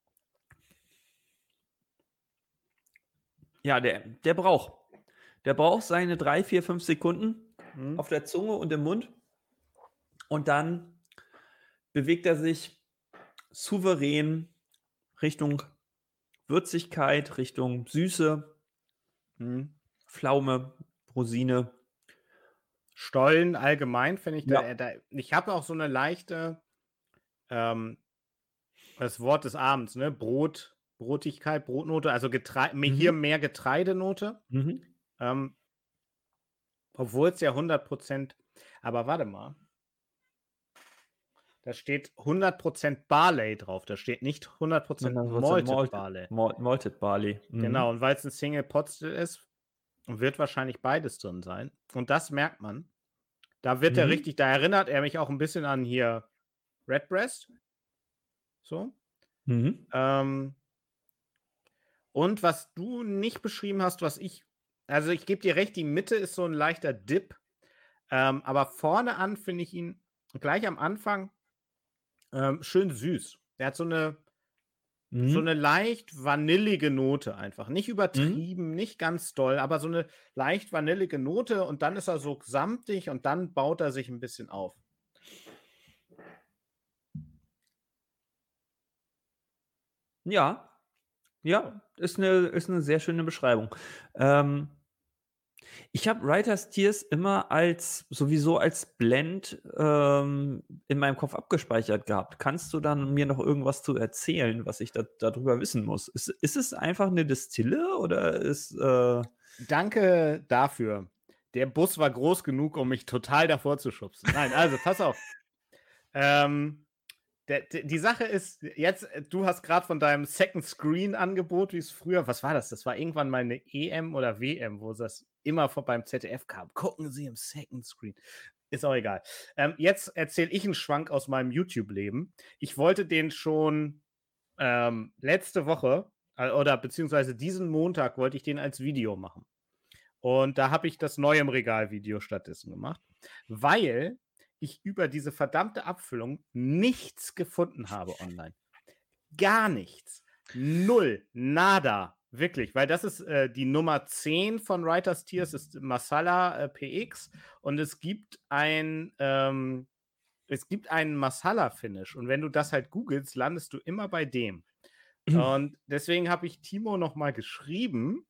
Ja, der, der braucht. Der braucht seine drei, vier, fünf Sekunden Hm? auf der Zunge und im Mund. Und dann bewegt er sich souverän Richtung Würzigkeit, Richtung Süße, Hm? Pflaume, Rosine. Stollen allgemein finde ich, da, Ja. da, ich habe auch so eine leichte, ähm, das Wort des Abends, ne? Brot, Brotigkeit, Brotnote, also Getrei mir- Mhm. hier mehr Getreidenote. Ähm, obwohl es ja 100%, aber warte mal. Da steht 100% Barley drauf, da steht nicht 100% 100% Malted Malted. Barley. Mal- Malted Barley. Mhm. Genau, und weil es ein Single Pot ist, wird wahrscheinlich beides drin sein. Und das merkt man. Da wird er Mhm. richtig, da erinnert er mich auch ein bisschen an hier Redbreast. So. Mhm. Ähm, und was du nicht beschrieben hast, was ich, also ich gebe dir recht, die Mitte ist so ein leichter Dip. Ähm, aber vorne an finde ich ihn gleich am Anfang ähm, schön süß. Der hat so eine, Mhm. so eine leicht vanillige Note einfach. Nicht übertrieben, nicht ganz doll, aber so eine leicht vanillige Note und dann ist er so samtig und dann baut er sich ein bisschen auf. Ja, ja, ist eine, ist eine sehr schöne Beschreibung. Ähm, ich habe Writers Tears immer als sowieso als Blend ähm, in meinem Kopf abgespeichert gehabt. Kannst du dann mir noch irgendwas zu erzählen, was ich da, darüber wissen muss? Ist, ist es einfach eine Distille oder ist äh, Danke dafür. Der Bus war groß genug, um mich total davor zu schubsen. Nein, also pass auf. (laughs) Ähm, der, der, die Sache ist, jetzt, du hast gerade von deinem Second Screen-Angebot, wie es früher, was war das? Das war irgendwann mal eine EM oder WM, wo das immer vor beim ZDF kam. Gucken Sie im Second Screen. Ist auch egal. Ähm, jetzt erzähle ich einen Schwank aus meinem YouTube-Leben. Ich wollte den schon ähm, letzte Woche äh, oder beziehungsweise diesen Montag wollte ich den als Video machen. Und da habe ich das Neu im Regal-Video stattdessen gemacht, weil ich über diese verdammte Abfüllung nichts gefunden habe online. Gar nichts. Null. Nada. Wirklich, weil das ist äh, die Nummer 10 von Writers Tears, ist Masala äh, PX und es gibt ein ähm, es gibt einen Masala-Finish und wenn du das halt googelst, landest du immer bei dem. Und deswegen habe ich Timo nochmal geschrieben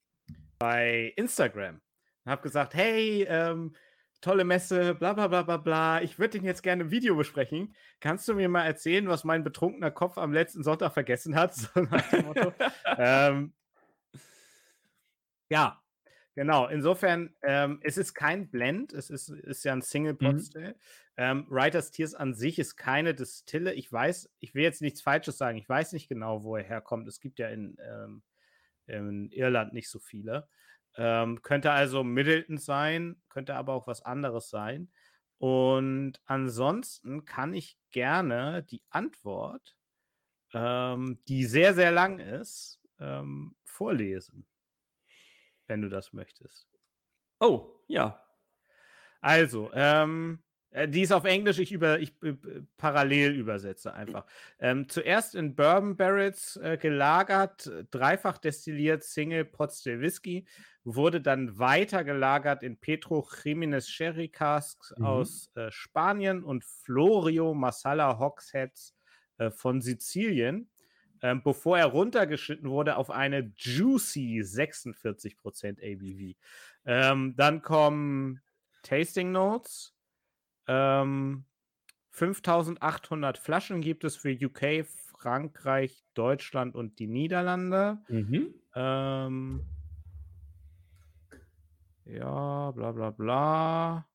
bei Instagram und habe gesagt, hey, ähm, tolle Messe, bla bla bla bla bla, ich würde den jetzt gerne im Video besprechen. Kannst du mir mal erzählen, was mein betrunkener Kopf am letzten Sonntag vergessen hat? (laughs) So nach dem Motto. (laughs) ähm, ja, genau. Insofern, ähm, es ist kein Blend, es ist, ist ja ein Single Pot Mhm. Still. Ähm, Writers Tears an sich ist keine Distille. Ich weiß, ich will jetzt nichts Falsches sagen. Ich weiß nicht genau, wo er herkommt. Es gibt ja in, ähm, in Irland nicht so viele. Ähm, könnte also Middleton sein, könnte aber auch was anderes sein. Und ansonsten kann ich gerne die Antwort, ähm, die sehr, sehr lang ist, ähm, vorlesen, wenn du das möchtest. Oh, ja. Also, ähm, äh, die ist auf Englisch, ich, über, ich äh, äh, parallel übersetze einfach. Ähm, zuerst in Bourbon Barrels äh, gelagert, dreifach destilliert, Single Pot Still Whisky, wurde dann weiter gelagert in Petro Jimenez Sherry Casks Mhm. aus äh, Spanien und Florio Masala Hogsheads von Sizilien. Ähm, bevor er runtergeschnitten wurde auf eine Juicy 46% ABV. Ähm, dann kommen Tasting Notes. Ähm, 5800 Flaschen gibt es für UK, Frankreich, Deutschland und die Niederlande. Mhm. Ähm, ja, bla bla bla.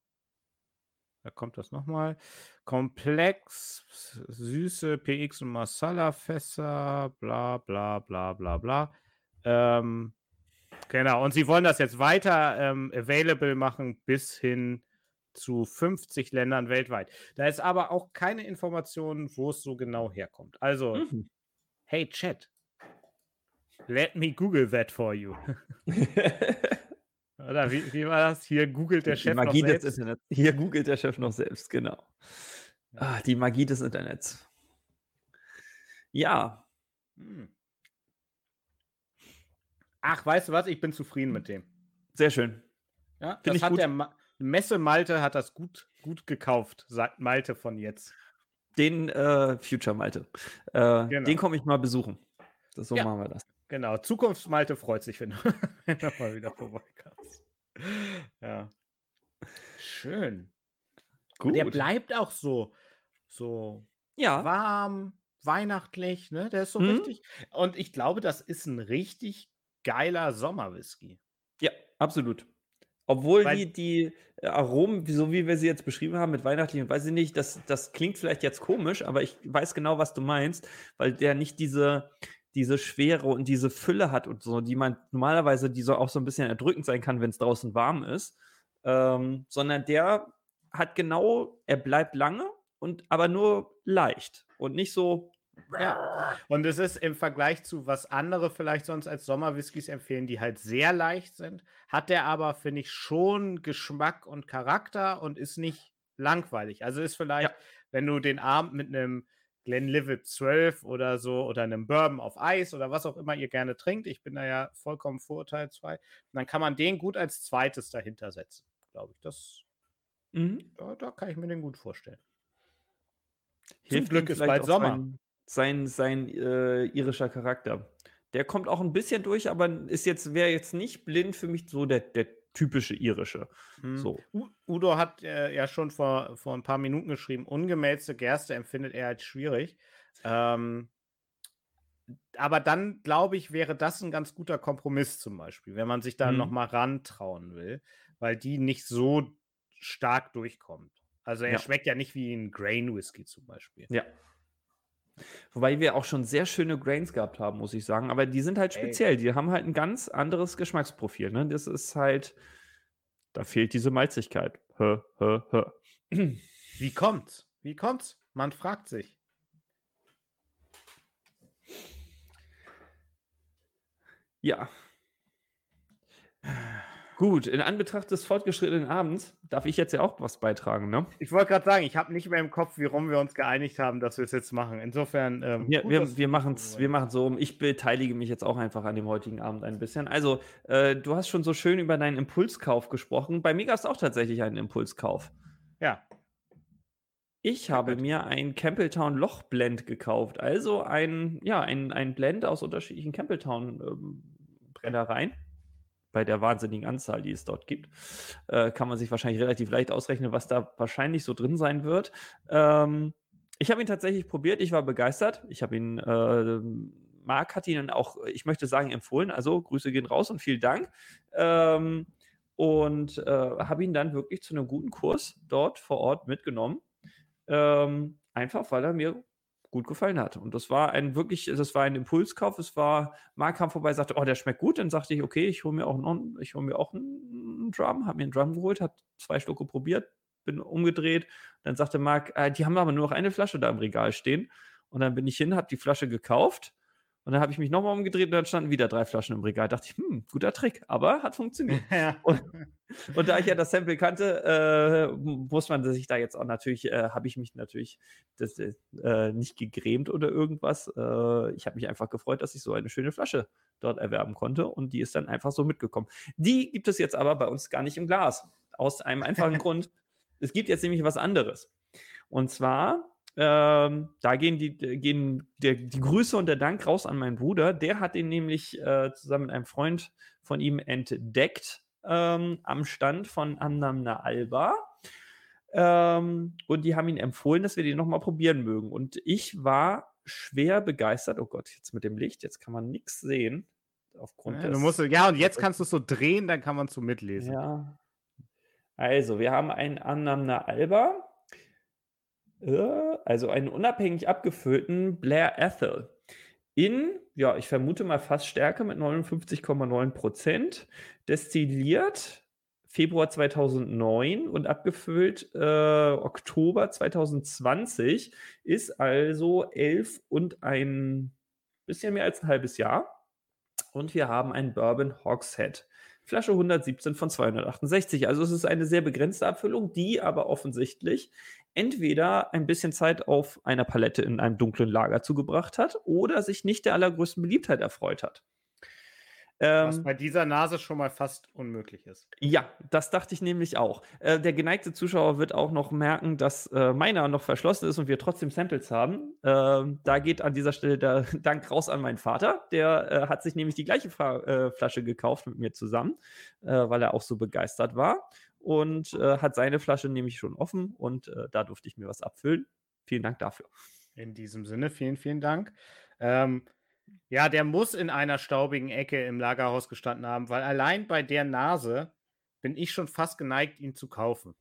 Da kommt das nochmal. Komplex, süße PX und Masala-Fässer, bla bla bla bla bla. Ähm, genau, und sie wollen das jetzt weiter ähm, available machen bis hin zu 50 Ländern weltweit. Da ist aber auch keine Information, wo es so genau herkommt. Also, Mhm. hey Chat, let me Google that for you. (laughs) Oder wie, wie war das? Hier googelt der die Chef noch Magie des selbst. Internets. Hier googelt der Chef noch selbst, genau. Ah, die Magie des Internets. Ja, Hm. Ach, weißt du was? Ich bin zufrieden mit dem. sehr schön. Ja, Find das hat gut. der Ma Messe Malte hat das gut, gut gekauft, sagt Malte von jetzt. Den äh, Future Malte. Äh, Genau. Den komme ich mal besuchen. Das, so Ja. machen wir das. Genau, Zukunftsmalte freut sich, wenn du, (laughs) wenn du mal wieder vorbeikommst. Ja. Schön. Gut. Der bleibt auch so, so ja, warm, weihnachtlich, ne? Der ist so Mhm. richtig. Und ich glaube, das ist ein richtig geiler Sommerwhisky. ja, absolut. Obwohl Weil- die, die Aromen, so wie wir sie jetzt beschrieben haben, mit weihnachtlichen, weiß ich nicht, das, das klingt vielleicht jetzt komisch, aber ich weiß genau, was du meinst, weil der nicht diese, diese Schwere und diese Fülle hat und so, die man normalerweise, die so auch so ein bisschen erdrückend sein kann, wenn es draußen warm ist, ähm, sondern der hat genau, er bleibt lange und aber nur leicht und nicht so. Ja. Und es ist im Vergleich zu was andere vielleicht sonst als Sommerwhiskys empfehlen, die halt sehr leicht sind, hat der aber, finde ich, schon Geschmack und Charakter und ist nicht langweilig. Also ist vielleicht, wenn du den Abend mit einem Glenlivet 12 oder so oder einem Bourbon auf Eis oder was auch immer ihr gerne trinkt, ich bin da ja vollkommen vorurteilsfrei, dann kann man den gut als zweites dahinter setzen, glaube ich. Das, Mhm. da, da kann ich mir den gut vorstellen. Hilft Glück ihm ist bald Sommer. Sein, sein, sein äh, irischer Charakter. Der kommt auch ein bisschen durch, aber ist jetzt, wäre jetzt nicht blind für mich so der, der typische irische. Hm. So. U- Udo hat äh, ja schon vor, vor ein paar Minuten geschrieben, ungemälzte Gerste empfindet er als schwierig. Ähm, aber dann, glaube ich, wäre das ein ganz guter Kompromiss zum Beispiel, wenn man sich da Mhm. noch mal rantrauen will, weil die nicht so stark durchkommt. Also er Ja. schmeckt ja nicht wie ein Grain Whisky zum Beispiel. Ja. Wobei wir auch schon sehr schöne Grains gehabt haben, muss ich sagen. Aber die sind halt Ey. speziell. Die haben halt ein ganz anderes Geschmacksprofil. Ne? Das ist halt, da fehlt diese Malzigkeit. Hö, hö, hö. Wie kommt's? Wie kommt's? Man fragt sich. Ja. Gut, in Anbetracht des fortgeschrittenen Abends darf ich jetzt ja auch was beitragen, ne? Ich wollte gerade sagen, ich habe nicht mehr im Kopf, warum wir uns geeinigt haben, dass wir es jetzt machen. Insofern. Ähm, Wir, gut, wir, wir machen es so wir machen's so um. Ich beteilige mich jetzt auch einfach an dem heutigen Abend ein bisschen. Also, äh, du hast schon so schön über deinen Impulskauf gesprochen. Bei mir gab es auch tatsächlich einen Impulskauf. Ja. Ich habe bitte. mir ein Campbelltown Loch Blend gekauft. Also ein, ja, ein, ein Blend aus unterschiedlichen Campbelltown ähm, Brennereien. Bei der wahnsinnigen Anzahl, die es dort gibt, äh, kann man sich wahrscheinlich relativ leicht ausrechnen, was da wahrscheinlich so drin sein wird. Ähm, ich habe ihn tatsächlich probiert, ich war begeistert. Ich habe ihn, äh, Marc hat ihn auch, ich möchte sagen, empfohlen. Also Grüße gehen raus und vielen Dank. Ähm, und äh, habe ihn dann wirklich zu einem guten Kurs dort vor Ort mitgenommen. Ähm, einfach weil er mir gut gefallen hat. Und das war ein wirklich, das war ein Impulskauf. Es war, Marc kam vorbei, sagte, oh, der schmeckt gut. Dann sagte ich, okay, ich hole mir auch noch, ich hole mir auch einen Drum, habe mir einen Drum geholt, habe zwei Stücke probiert, bin umgedreht. Dann sagte Marc, äh, die haben aber nur noch eine Flasche da im Regal stehen. Und dann bin ich hin, habe die Flasche gekauft. Und dann habe ich mich nochmal umgedreht und dann standen wieder drei Flaschen im Regal. Dachte ich, hm, guter Trick, aber hat funktioniert. (laughs) ja. Und, und da ich ja das Sample kannte, äh, muss man sich da jetzt auch natürlich, äh, habe ich mich natürlich das, äh, nicht gegrämt oder irgendwas. Äh, ich habe mich einfach gefreut, dass ich so eine schöne Flasche dort erwerben konnte und die ist dann einfach so mitgekommen. Die gibt es jetzt aber bei uns gar nicht im Glas. Aus einem einfachen (laughs) Grund. Es gibt jetzt nämlich was anderes. Und zwar Ähm, da gehen, die, gehen der, die Grüße und der Dank raus an meinen Bruder. Der hat ihn nämlich äh, zusammen mit einem Freund von ihm entdeckt ähm, am Stand von Annamna Alba. Ähm, und die haben ihn empfohlen, dass wir den nochmal probieren mögen. Und ich war schwer begeistert. Oh Gott, jetzt mit dem Licht, jetzt kann man nichts sehen. Aufgrund ja, du musst, ja, und jetzt kannst du es so drehen, dann kann man es so mitlesen. Ja. Also, wir haben einen Annamna Alba äh, also einen unabhängig abgefüllten Blair Ethel in, ja, ich vermute mal fast Stärke mit 59,9 Prozent, destilliert Februar 2009 und abgefüllt äh, Oktober 2020, ist also elf und ein bisschen mehr als ein halbes Jahr. Und wir haben ein Bourbon Hogshead. Flasche 117 von 268. Also es ist eine sehr begrenzte Abfüllung, die aber offensichtlich entweder ein bisschen Zeit auf einer Palette in einem dunklen Lager zugebracht hat oder sich nicht der allergrößten Beliebtheit erfreut hat. Was ähm, bei dieser Nase schon mal fast unmöglich ist. Ja, das dachte ich nämlich auch. Äh, der geneigte Zuschauer wird auch noch merken, dass äh, meiner noch verschlossen ist und wir trotzdem Samples haben. Äh, da geht an dieser Stelle der (laughs) Dank raus an meinen Vater. Der äh, hat sich nämlich die gleiche Flasche gekauft mit mir zusammen, weil er auch so begeistert war und äh, hat seine Flasche nämlich schon offen und äh, da durfte ich mir was abfüllen. Vielen Dank dafür. In diesem Sinne, vielen, vielen Dank. Ähm, ja, der muss in einer staubigen Ecke im Lagerhaus gestanden haben, weil allein bei der Nase bin ich schon fast geneigt, ihn zu kaufen.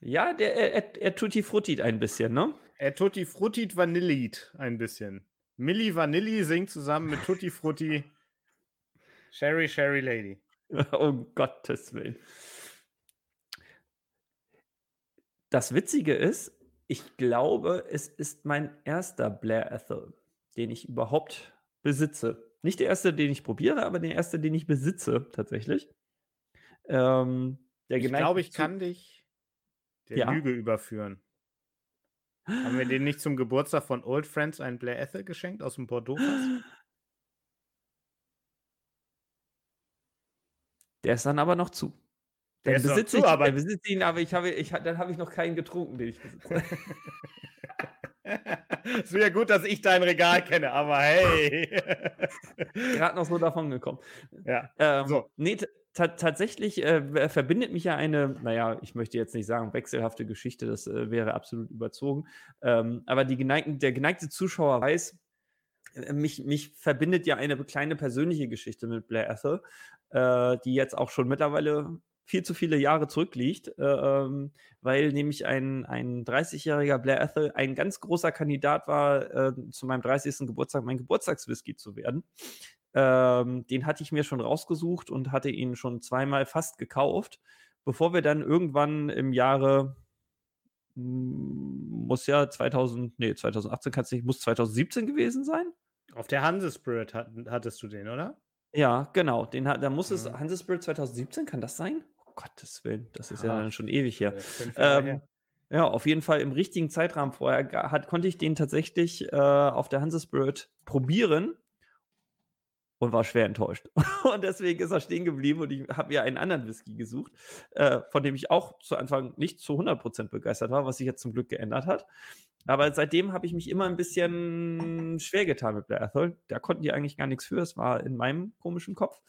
Ja, der, er, er tutti fruttit ein bisschen, ne? Er tutti fruttit vanillit ein bisschen. Milli Vanilli singt zusammen mit Tutti Frutti (laughs) Sherry Sherry Lady. um Gottes Willen. Das Witzige ist, ich glaube, es ist mein erster Blair Ethel, den ich überhaupt besitze. Nicht der erste, den ich probiere, aber der erste, den ich besitze, tatsächlich. Ähm, ich glaube, ich kann dich der ja. Lüge überführen. Haben wir den nicht zum Geburtstag von Old Friends einen Blair Ethel geschenkt aus dem Bordeaux? -Fass? (gasps) Der ist dann aber noch zu. Der besitze ich, aber besitze ihn, aber ich habe, ich, dann habe ich noch keinen getrunken, den ich besitze. (laughs) es wäre gut, dass ich dein Regal kenne, aber hey. (laughs) Gerade noch so davon gekommen. Ja. Ähm, so. Nee, tatsächlich äh, verbindet mich ja eine, naja, ich möchte jetzt nicht sagen wechselhafte Geschichte, das äh, wäre absolut überzogen. Ähm, aber geneigten, der geneigte Zuschauer weiß, äh, mich, mich verbindet ja eine kleine persönliche Geschichte mit Blair Ethel, äh, die jetzt auch schon mittlerweile viel zu viele Jahre zurückliegt, äh, ähm, weil nämlich ein, ein 30-jähriger Blair Ethel ein ganz großer Kandidat war, äh, zu meinem 30. Geburtstag mein Geburtstagswhisky zu werden. Ähm, den hatte ich mir schon rausgesucht und hatte ihn schon zweimal fast gekauft, bevor wir dann irgendwann im Jahre hm, muss ja 2000, nee, 2018 kann es nicht, muss 2017 gewesen sein. Auf der Hanse Spirit hat, hattest du den, oder? Ja, genau. Den, da muss es. Hanse Spirit 2017, kann das sein? Gottes Willen, das ist ja, ja dann schon ewig her. Ähm, ja, auf jeden Fall im richtigen Zeitrahmen vorher hat, konnte ich den tatsächlich äh, auf der Hanse Spirit probieren und war schwer enttäuscht. (laughs) und deswegen ist er stehen geblieben und ich habe mir einen anderen Whisky gesucht, äh, von dem ich auch zu Anfang nicht zu 100% begeistert war, was sich jetzt zum Glück geändert hat. Aber seitdem habe ich mich immer ein bisschen schwer getan mit Blair Ethel. Da konnten die eigentlich gar nichts für. Es war in meinem komischen Kopf.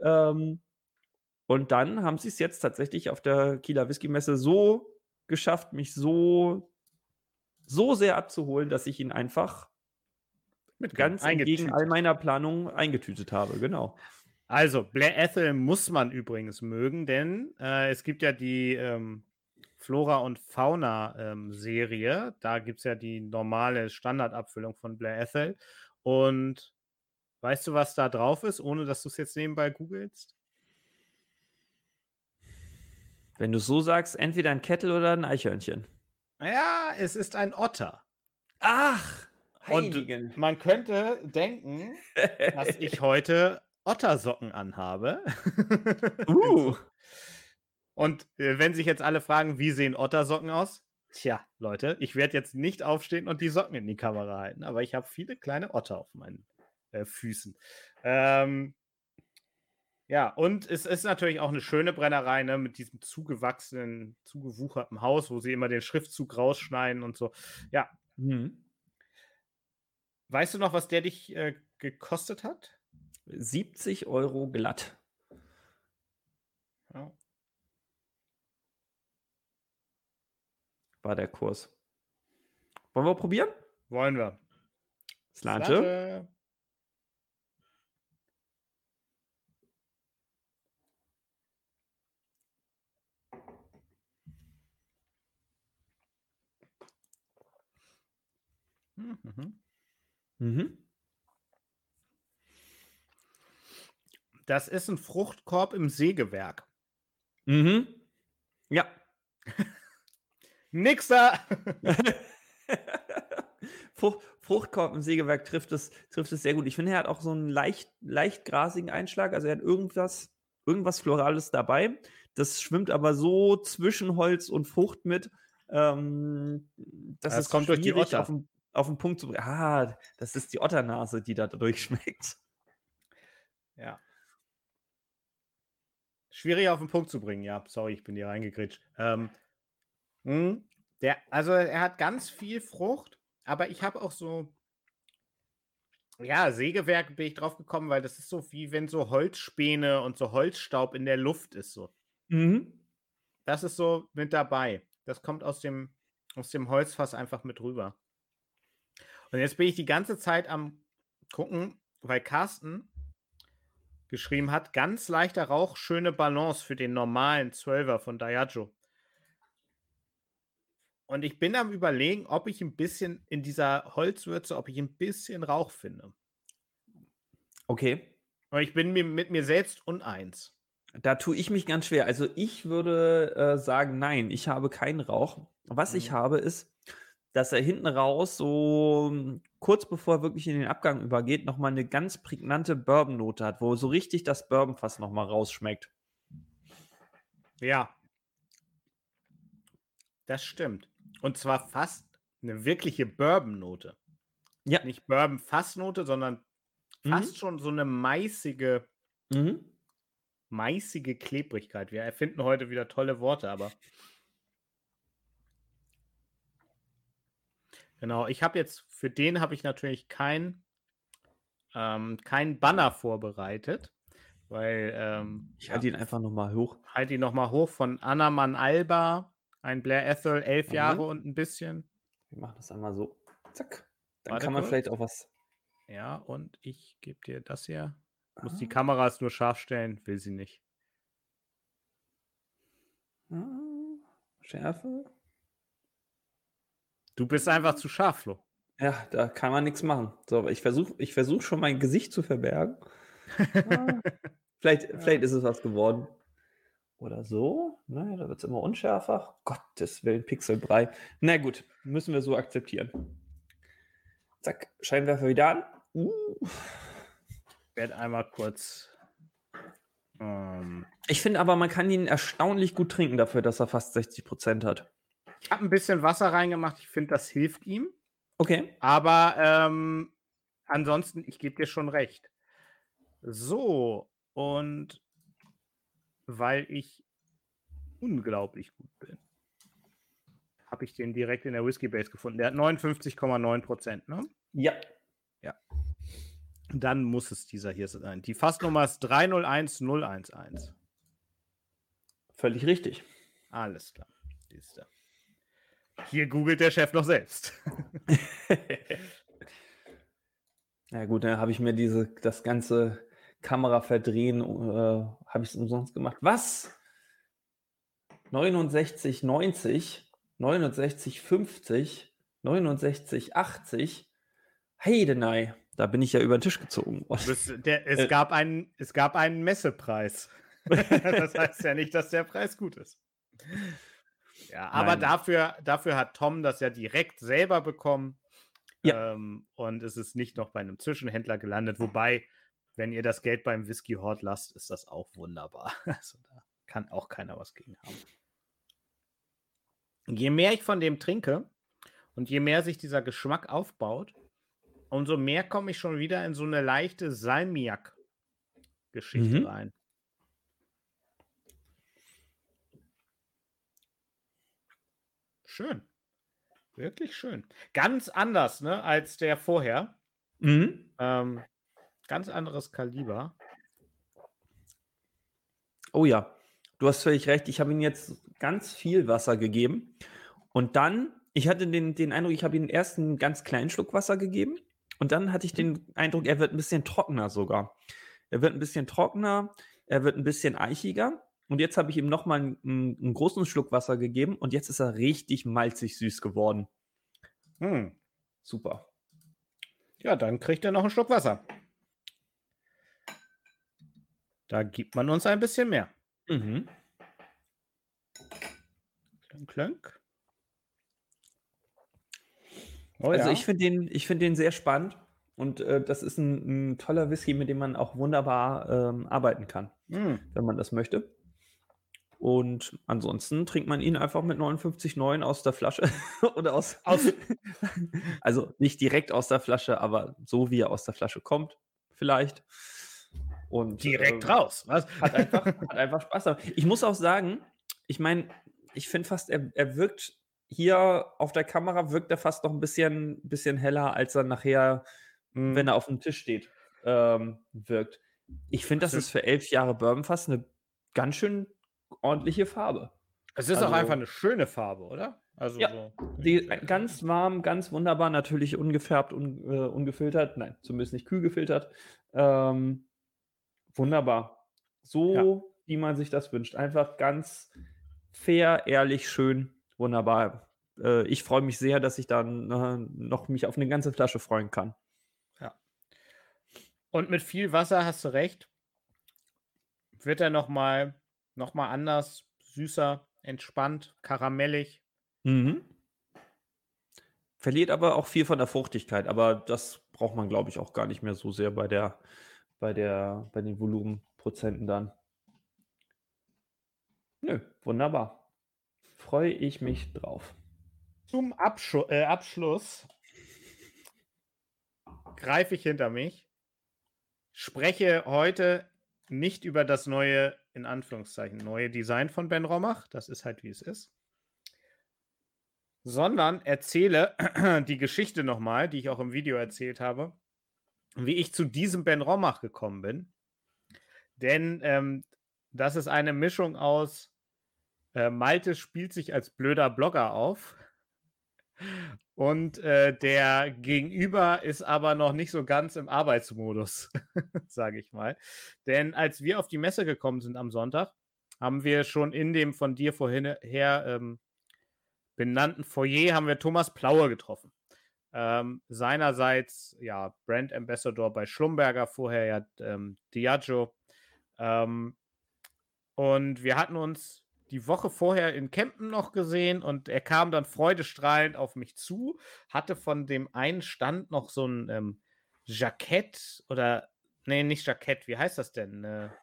Ähm, und dann haben sie es jetzt tatsächlich auf der Kieler Whisky-Messe so geschafft, mich so, so sehr abzuholen, dass ich ihn einfach mit ganz gegen all meiner Planung eingetütet habe. Genau. Also, Blair Ethel muss man übrigens mögen, denn äh, es gibt ja die ähm, Flora und Fauna-Serie. Ähm, da gibt es ja die normale Standardabfüllung von Blair Ethel. Und weißt du, was da drauf ist, ohne dass du es jetzt nebenbei googelst? Wenn du so sagst, entweder ein Kettel oder ein Eichhörnchen. Ja, es ist ein Otter. Ach, Heiligen. Und man könnte denken, dass (laughs) ich heute Ottersocken anhabe. Uh. (laughs) Und äh, wenn sich jetzt alle fragen, wie sehen Ottersocken aus? Tja, Leute, ich werde jetzt nicht aufstehen und die Socken in die Kamera halten, aber ich habe viele kleine Otter auf meinen äh, Füßen. Ähm, ja, und es ist natürlich auch eine schöne Brennerei, ne, mit diesem zugewachsenen, zugewucherten Haus, wo sie immer den Schriftzug rausschneiden und so. Ja, Mhm. Weißt du noch, was der dich äh, gekostet hat? 70 Euro glatt. Ja. War der Kurs. Wollen wir probieren? Wollen wir. Slante. Slante. Mhm. Mhm. Das ist ein Fruchtkorb im Sägewerk. Mhm. Ja. (laughs) Nixer! (laughs) Frucht, Fruchtkorb im Sägewerk trifft es, trifft es sehr gut. Ich finde, er hat auch so einen leicht, leicht grasigen Einschlag. Also er hat irgendwas, irgendwas Florales dabei. Das schwimmt aber so zwischen Holz und Frucht mit. Ähm, das, das kommt durch die Otter. Auf den, auf den Punkt zu bringen. Ah, das ist die Otternase, die da durchschmeckt. (laughs) Ja. Schwierig auf den Punkt zu bringen, ja. Sorry, ich bin hier reingegritscht. Ähm, mh, hm, der, also er hat ganz viel Frucht, aber ich habe auch so, ja, Sägewerk bin ich drauf gekommen, weil das ist so wie wenn so Holzspäne und so Holzstaub in der Luft ist so. Mhm. Das ist so mit dabei. Das kommt aus dem, aus dem Holzfass einfach mit rüber. Und jetzt bin ich die ganze Zeit am gucken, weil Carsten geschrieben hat, ganz leichter Rauch, schöne Balance für den normalen 12er von Diageo. Und ich bin am überlegen, ob ich ein bisschen in dieser Holzwürze, ob ich ein bisschen Rauch finde. Okay. Und ich bin mir mit mir selbst uneins. Da tue ich mich ganz schwer. Also ich würde äh, sagen, nein, ich habe keinen Rauch. Was mhm. ich habe, ist dass er hinten raus so hm, kurz bevor er wirklich in den Abgang übergeht, nochmal eine ganz prägnante Bourbon-Note hat, wo so richtig das Bourbon-Fass nochmal rausschmeckt. Ja. Das stimmt. Und zwar fast eine wirkliche Bourbon-Note. Ja. Nicht Bourbon-Fassnote, sondern mhm. fast schon so eine meißige, mhm. meißige Klebrigkeit. Wir erfinden heute wieder tolle Worte, aber Genau, ich habe jetzt, für den habe ich natürlich kein, ähm, kein Banner vorbereitet, weil ähm, ich halte ihn einfach nochmal hoch. Halte ihn nochmal hoch von Anaman Alba, ein Blair Ethel, elf mhm. Jahre und ein bisschen. Wir machen das einmal so. Zack. Dann Warte kann man kurz. vielleicht auch was. Ja, und ich gebe dir das hier. Ich muss die ah. Kameras nur scharf stellen, will sie nicht. Ah, Schärfe. Du bist einfach zu scharf, Flo. Ja, da kann man nichts machen. So, ich versuche ich versuch schon mein Gesicht zu verbergen. ah, (laughs) vielleicht, ja. vielleicht ist es was geworden. Oder so. Naja, da wird es immer unschärfer. Gottes Willen, Pixelbrei. Na gut, müssen wir so akzeptieren. Zack, Scheinwerfer wieder an. Uh. Ich werde einmal kurz. Ähm, ich finde aber, man kann ihn erstaunlich gut trinken dafür, dass er fast 60% hat. Ich habe ein bisschen Wasser reingemacht. Ich finde, das hilft ihm. Okay. Aber ähm, ansonsten, ich gebe dir schon recht. So, und weil ich unglaublich gut bin, habe ich den direkt in der Whiskey Base gefunden. Der hat 59,9 Prozent, ne? Ja. Ja. Dann muss es dieser hier sein. Die Fassnummer ist 301011. Völlig richtig. Alles klar. Siehste. Hier googelt der Chef noch selbst. (laughs) ja gut, dann habe ich mir diese, das ganze Kamera verdrehen, äh, habe ich es umsonst gemacht. Was? 69, 90, 69, 50, 69, 80. Heidenei, da bin ich ja über den Tisch gezogen (laughs) Der, es, äh, gab einen, es gab einen Messepreis. (laughs) das heißt ja nicht, dass der Preis gut ist. Ja, aber dafür, dafür hat Tom das ja direkt selber bekommen. Ja. Ähm, und es ist nicht noch bei einem Zwischenhändler gelandet. Wobei, wenn ihr das Geld beim Whisky Hort lasst, ist das auch wunderbar. (laughs) Also da kann auch keiner was gegen haben. Je mehr ich von dem trinke und je mehr sich dieser Geschmack aufbaut, umso mehr komme ich schon wieder in so eine leichte Salmiak-Geschichte mhm. rein. Schön. Wirklich schön. Ganz anders, ne, als der vorher. Mhm. Ähm, ganz anderes Kaliber. Oh ja, du hast völlig recht. Ich habe ihm jetzt ganz viel Wasser gegeben. Und dann, ich hatte den, den Eindruck, ich habe ihm erst einen ganz kleinen Schluck Wasser gegeben. Und dann hatte ich den Eindruck, er wird ein bisschen trockener sogar. Er wird ein bisschen trockener, er wird ein bisschen eichiger. Und jetzt habe ich ihm nochmal einen, einen großen Schluck Wasser gegeben und jetzt ist er richtig malzig süß geworden. Hm. Super. Ja, dann kriegt er noch einen Schluck Wasser. Da gibt man uns ein bisschen mehr. Mhm. Klönk, klönk. Oh, Also ja. ich finde den, ich finde den sehr spannend und äh, das ist ein, ein toller Whisky, mit dem man auch wunderbar ähm, arbeiten kann, Hm. wenn man das möchte. Und ansonsten trinkt man ihn einfach mit 59,9 aus der Flasche (laughs) oder aus, Aus- (laughs) also nicht direkt aus der Flasche, aber so wie er aus der Flasche kommt, vielleicht. Und Direkt ähm, raus. Was? hat einfach, hat einfach Spaß. Ich muss auch sagen, ich meine, ich finde fast, er, er wirkt hier auf der Kamera, wirkt er fast noch ein bisschen, bisschen heller, als er nachher, Hm. wenn er auf dem Tisch steht, ähm, wirkt. Ich finde, das Das ist für elf Jahre Bourbon fast eine ganz schön ordentliche Farbe. Es ist auch also- einfach eine schöne Farbe, oder? Also Ja, so. Die, ganz warm, ganz wunderbar, natürlich ungefärbt, un, äh, ungefiltert, nein, zumindest nicht kühl gefiltert. Ähm, wunderbar. So, wie man sich das wünscht. Einfach ganz fair, ehrlich, schön, wunderbar. Äh, ich freue mich sehr, dass ich dann äh, noch mich auf eine ganze Flasche freuen kann. Und mit viel Wasser hast du recht. Wird er nochmal noch mal anders, süßer, entspannt, karamellig. Mhm. Verliert aber auch viel von der Fruchtigkeit, aber das braucht man, glaube ich, auch gar nicht mehr so sehr bei der, bei der, bei den Volumenprozenten dann. Nö, wunderbar. Freue ich mich drauf. Zum Abschu äh, Abschluss greife ich hinter mich, spreche heute nicht über das neue, in Anführungszeichen, neue Design von Ben Romach. Das ist halt, wie es ist. Sondern erzähle (clears throat) die Geschichte nochmal, die ich auch im Video erzählt habe, wie ich zu diesem Ben Romach gekommen bin. Denn ähm, das ist eine Mischung aus äh, Malte spielt sich als blöder Blogger auf. Und äh, der Gegenüber ist aber noch nicht so ganz im Arbeitsmodus, (laughs) sage ich mal. Denn als wir auf die Messe gekommen sind am Sonntag, haben wir schon in dem von dir vorhin her ähm, benannten Foyer haben wir Thomas Plaue getroffen. Ähm, seinerseits ja Brand Ambassador bei Schlumberger, vorher ja ähm, Diageo. Ähm, und wir hatten uns die Woche vorher in Kempen noch gesehen und er kam dann freudestrahlend auf mich zu, hatte von dem einen Stand noch so ein ähm, Jackett oder, nee, nicht Jackett, wie heißt das denn? Eine,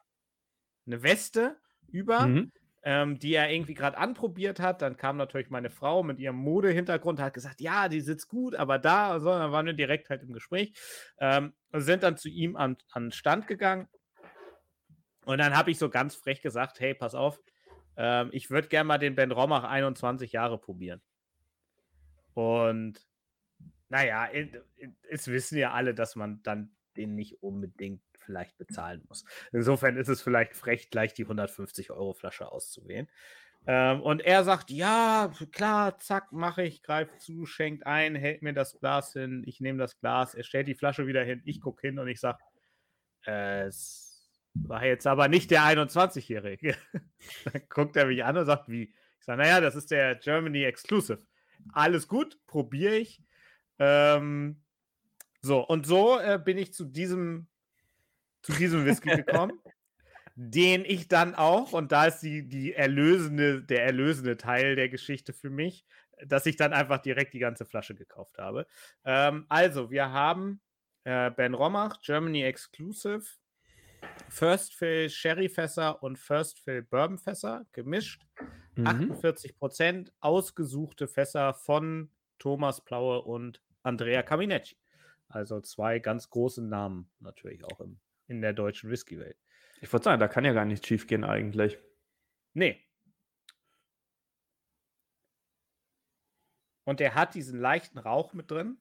eine Weste über, Mhm. ähm, die er irgendwie gerade anprobiert hat. Dann kam natürlich meine Frau mit ihrem Modehintergrund, hat gesagt, ja, die sitzt gut, aber da, so, dann waren wir direkt halt im Gespräch ähm, und sind dann zu ihm an, an den Stand gegangen. Und dann habe ich so ganz frech gesagt, hey, pass auf, ähm, ich würde gerne mal den Ben Romach 21 Jahre probieren. Und naja, es wissen ja alle, dass man dann den nicht unbedingt vielleicht bezahlen muss. Insofern ist es vielleicht frech, gleich die 150 Euro Flasche auszuwählen. Ähm, und er sagt, ja, klar, zack, mache ich, greift zu, schenkt ein, hält mir das Glas hin, ich nehme das Glas, er stellt die Flasche wieder hin, ich gucke hin und ich sage, es war jetzt aber nicht der 21-Jährige. (laughs) Dann guckt er mich an und sagt, wie? Ich sage, naja, das ist der Germany Exclusive. Alles gut, probiere ich. Ähm, so, und so äh, bin ich zu diesem, zu diesem Whisky (laughs) gekommen, den ich dann auch, und da ist die, die erlösende, der erlösende Teil der Geschichte für mich, dass ich dann einfach direkt die ganze Flasche gekauft habe. Ähm, also, wir haben äh, Ben Romach, Germany Exclusive, First Fill Sherry-Fässer und First Fill Bourbon-Fässer gemischt. Mhm. 48 Prozent ausgesuchte Fässer von Thomas Plaue und Andrea Caminecci. Also zwei ganz große Namen natürlich auch im, in der deutschen Whisky-Welt. Ich wollte sagen, da kann ja gar nichts schief gehen eigentlich. Nee. Und der hat diesen leichten Rauch mit drin.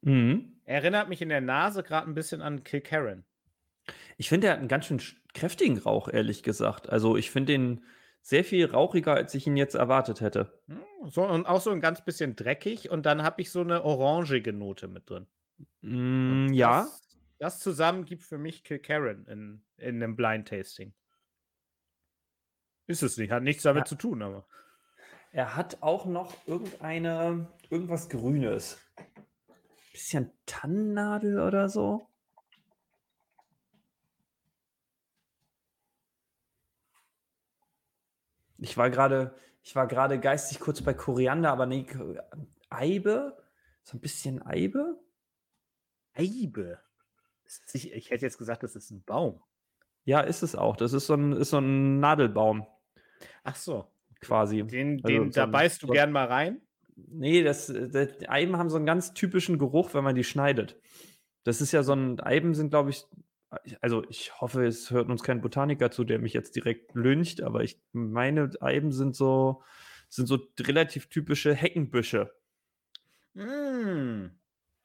Mhm. Erinnert mich in der Nase gerade ein bisschen an Kilkerran. Ich finde, er hat einen ganz schön sch- kräftigen Rauch, ehrlich gesagt. Also ich finde den sehr viel rauchiger, als ich ihn jetzt erwartet hätte. Hm, So, und auch so ein ganz bisschen dreckig. Und dann habe ich so eine orangige Note mit drin. Mm, ja, Das, das zusammen gibt für mich Kilkerran in, in einem Blind Tasting. Ist es nicht, hat nichts damit Ja. zu tun, aber. er hat auch noch irgendeine, irgendwas Grünes. Bisschen Tannennadel oder so. Ich war gerade, ich war gerade geistig kurz bei Koriander, aber nee, Eibe, so ein bisschen Eibe. Eibe. Sich- Ich hätte jetzt gesagt, das ist ein Baum. Ja, ist es auch. Das ist so ein, ist so ein Nadelbaum Ach so. quasi. Den, Also den, so da ein- beißt du so- gern mal rein. Nee, das, das Eiben haben so einen ganz typischen Geruch, wenn man die schneidet. Das ist ja so ein, Eiben sind, glaube ich, also ich hoffe, es hört uns kein Botaniker zu, der mich jetzt direkt lyncht, aber ich meine, Eiben sind so, sind so relativ typische Heckenbüsche. Mm.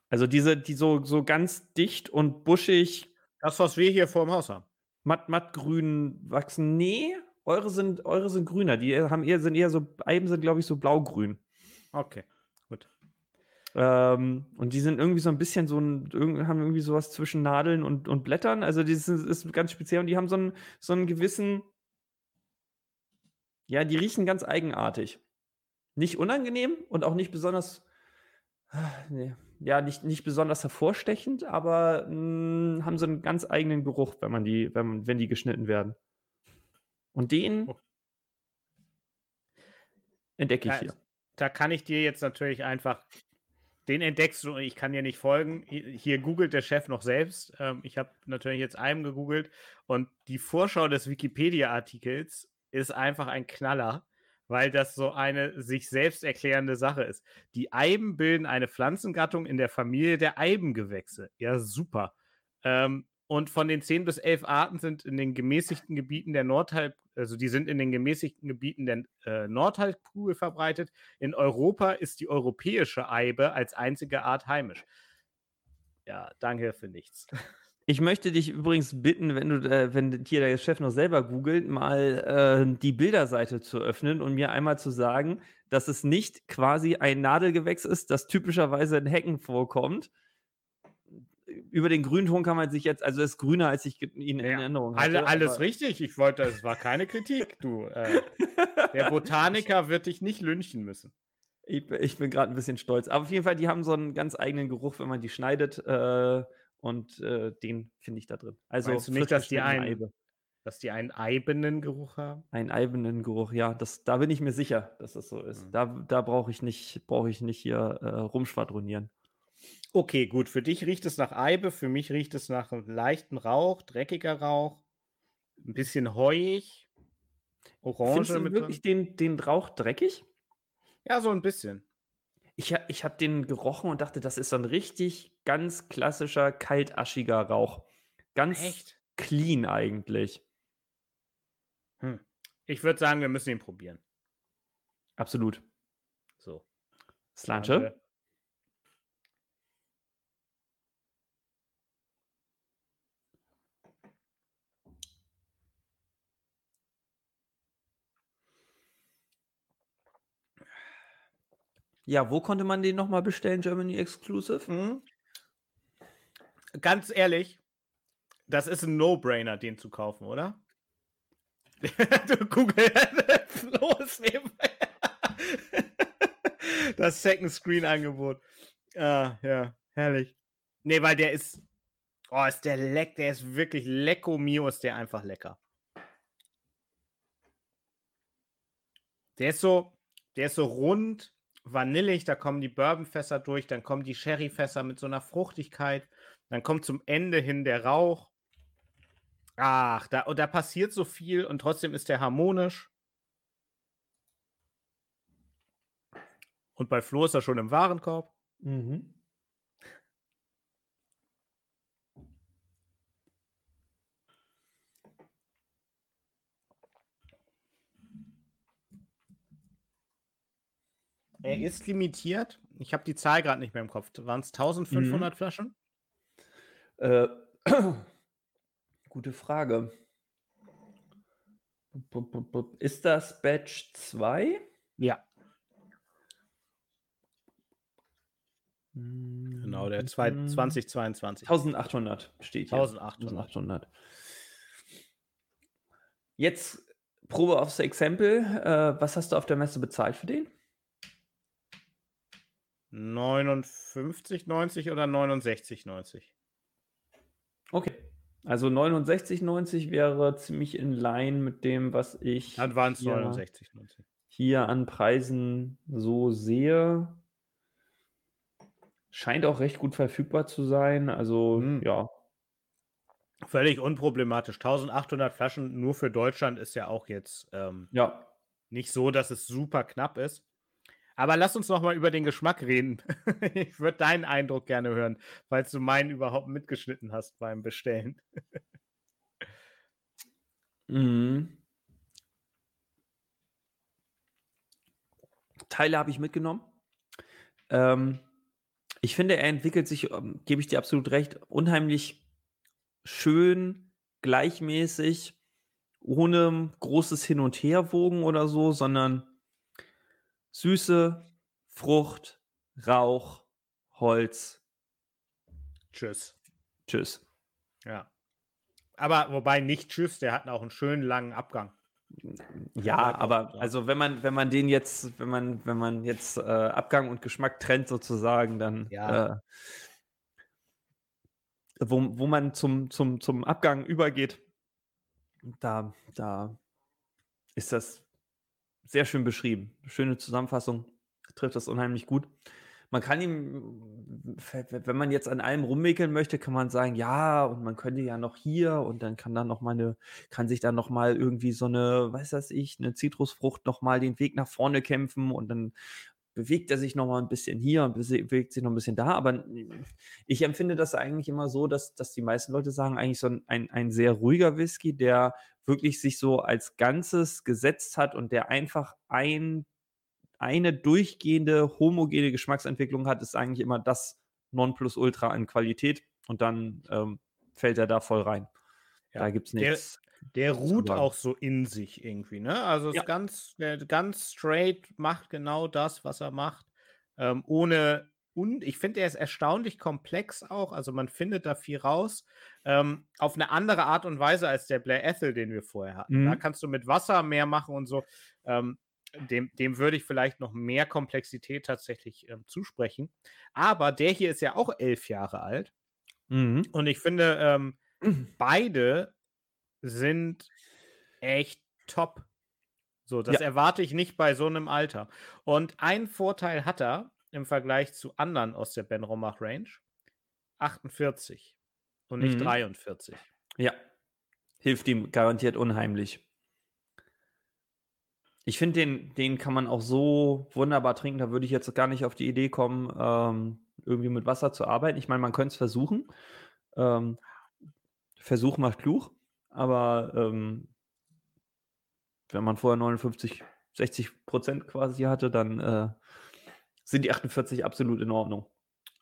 Also diese, die so, so ganz dicht und buschig, Das, was wir hier vor dem Haus haben. matt, mattgrün wachsen. Nee, eure sind, eure sind grüner. Die haben eher, sind eher so, Eiben sind, glaube ich, so blaugrün. Okay. Ähm, und die sind irgendwie so ein bisschen so ein, haben irgendwie sowas zwischen Nadeln und, und Blättern. Also das ist, ist ganz speziell und die haben so einen, so einen gewissen, ja, die riechen ganz eigenartig. Nicht unangenehm und auch nicht besonders, ah, nee, ja, nicht, nicht besonders hervorstechend, aber mh, haben so einen ganz eigenen Geruch, wenn man die, wenn, man- wenn die geschnitten werden. Und den Oh. entdecke ich Ja, hier. Da kann ich dir jetzt natürlich einfach. Den entdeckst du, ich kann dir nicht folgen. Hier googelt der Chef noch selbst. Ähm, ich habe natürlich jetzt einem gegoogelt und die Vorschau des Wikipedia-Artikels ist einfach ein Knaller, weil das so eine sich selbst erklärende Sache ist. Die Eiben bilden eine Pflanzengattung in der Familie der Eibengewächse. Ja, super. Ähm, und von den 10 bis 11 Arten sind in den gemäßigten Gebieten der Nordhalb, also die sind in den gemäßigten Gebieten der äh, Nordhalbkugel verbreitet. In Europa ist die europäische Eibe als einzige Art heimisch. Ja, danke für nichts. Ich möchte dich übrigens bitten, wenn du, äh, wenn hier der Chef noch selber googelt, mal äh, die Bilderseite zu öffnen und mir einmal zu sagen, dass es nicht quasi ein Nadelgewächs ist, das typischerweise in Hecken vorkommt. Über den Grünton kann man sich jetzt, also es ist grüner, als ich ihn in Ja, Erinnerung hatte. Alle, alles richtig. Ich wollte, es war keine Kritik, du. Äh, (laughs) der Botaniker wird dich nicht lynchen müssen. Ich, bin- ich bin gerade ein bisschen stolz. Aber auf jeden Fall, die haben so einen ganz eigenen Geruch, wenn man die schneidet. Äh, und äh, den finde ich da drin. Also Meinst du nicht, dass die einen- Eibe. Dass die einen eibenen Geruch haben? Einen eibenen Geruch, ja, das, da bin ich mir sicher, dass das so ist. Mhm. Da, da brauche ich nicht, brauche ich nicht hier äh, rumschwadronieren. Okay, gut. Für dich riecht es nach Eibe, für mich riecht es nach einem leichten Rauch, dreckiger Rauch, ein bisschen heuig, Orange Findest du wirklich den, den Rauch dreckig? Ja, so ein bisschen. Ich, ich habe den gerochen und dachte, das ist so ein richtig ganz klassischer, kaltaschiger Rauch. Ganz Echt? clean eigentlich. Hm. Ich würde sagen, wir müssen ihn probieren. Absolut. So. Slanche? Ja, wo konnte man den nochmal bestellen, Germany Exclusive? Mhm. Ganz ehrlich, das ist ein No-Brainer, den zu kaufen, oder? (laughs) du Google los (laughs) das Second Screen Angebot. Ah, ja, herrlich. Nee, weil der ist Oh, ist der leck, der ist wirklich lecko mio, ist der einfach lecker. Der ist so, der ist so rund, vanillig, da kommen die Bourbonfässer durch, dann kommen die Sherryfässer mit so einer Fruchtigkeit, dann kommt zum Ende hin der Rauch. Ach, da, und da passiert so viel und trotzdem ist der harmonisch. Und bei Flo ist er schon im Warenkorb. Mhm. Er ist limitiert. Ich habe die Zahl gerade nicht mehr im Kopf. Waren es 1500 mhm. Flaschen? Äh, (clears throat) gute Frage. Ist das Batch 2? Ja. Genau, der 2022. 1800 steht hier. 1800. 1800. Jetzt Probe aufs Exempel. Äh, was hast du auf der Messe bezahlt für den? 59,90 oder 69,90? Okay. Also 69,90 wäre ziemlich in line mit dem, was ich. Es 69,90. Hier an Preisen so sehe. Scheint auch recht gut verfügbar zu sein. Also, hm. ja. Völlig unproblematisch. 1800 Flaschen nur für Deutschland ist ja auch jetzt ähm, ja. nicht so, dass es super knapp ist. Aber lass uns noch mal über den Geschmack reden. (laughs) ich würde deinen Eindruck gerne hören, falls du meinen überhaupt mitgeschnitten hast beim Bestellen. mhm. Teile habe ich mitgenommen. Ähm, ich finde, er entwickelt sich, ähm, gebe ich dir absolut recht, unheimlich schön, gleichmäßig, ohne großes Hin- und Herwogen oder so, sondern Süße, Frucht, Rauch, Holz. Tschüss. Tschüss. Ja. Aber wobei nicht Tschüss, der hat auch einen schönen langen Abgang. Ja, aber also wenn man, wenn man den jetzt, wenn man, wenn man jetzt äh, Abgang und Geschmack trennt sozusagen, dann ja. äh, wo, wo man zum, zum, zum Abgang übergeht, da, da ist das sehr schön beschrieben. Schöne Zusammenfassung, trifft das unheimlich gut. Man kann ihm, wenn man jetzt an allem rumwickeln möchte, kann man sagen, ja, und man könnte ja noch hier und dann kann dann noch mal eine, kann sich dann noch mal irgendwie so eine, weiß das ich, eine Zitrusfrucht noch mal den Weg nach vorne kämpfen und dann bewegt er sich noch mal ein bisschen hier und bewegt sich noch ein bisschen da. Aber ich empfinde das eigentlich immer so, dass, dass die meisten Leute sagen, eigentlich so ein, ein sehr ruhiger Whisky, der wirklich sich so als Ganzes gesetzt hat und der einfach ein, eine durchgehende homogene Geschmacksentwicklung hat, ist eigentlich immer das Nonplusultra an Qualität und dann ähm, fällt er da voll rein. Ja, da gibt es nichts. Der, ruht auch so in sich irgendwie, ne? Also ja. ist ganz, ganz straight, macht genau das, was er macht, ähm, ohne und ich finde, er ist erstaunlich komplex auch. Also man findet da viel raus. Ähm, auf eine andere Art und Weise als der Blair Ethel, den wir vorher hatten. Mhm. Da kannst du mit Wasser mehr machen und so. Ähm, dem, dem würde ich vielleicht noch mehr Komplexität tatsächlich ähm, zusprechen. Aber der hier ist ja auch elf Jahre alt. Mhm. Und ich finde, ähm, (clears throat) beide sind echt top. So, das ja. erwarte ich nicht bei so einem Alter. Und ein Vorteil hat er, im Vergleich zu anderen aus der Ben Romach Range 48 und nicht mhm. 43. Ja, hilft ihm garantiert unheimlich. Ich finde, den, den kann man auch so wunderbar trinken. Da würde ich jetzt gar nicht auf die Idee kommen, ähm, irgendwie mit Wasser zu arbeiten. Ich meine, man könnte es versuchen. Ähm, Versuch macht klug. Aber ähm, wenn man vorher 59, 60 Prozent quasi hatte, dann äh, sind die 48 absolut in Ordnung.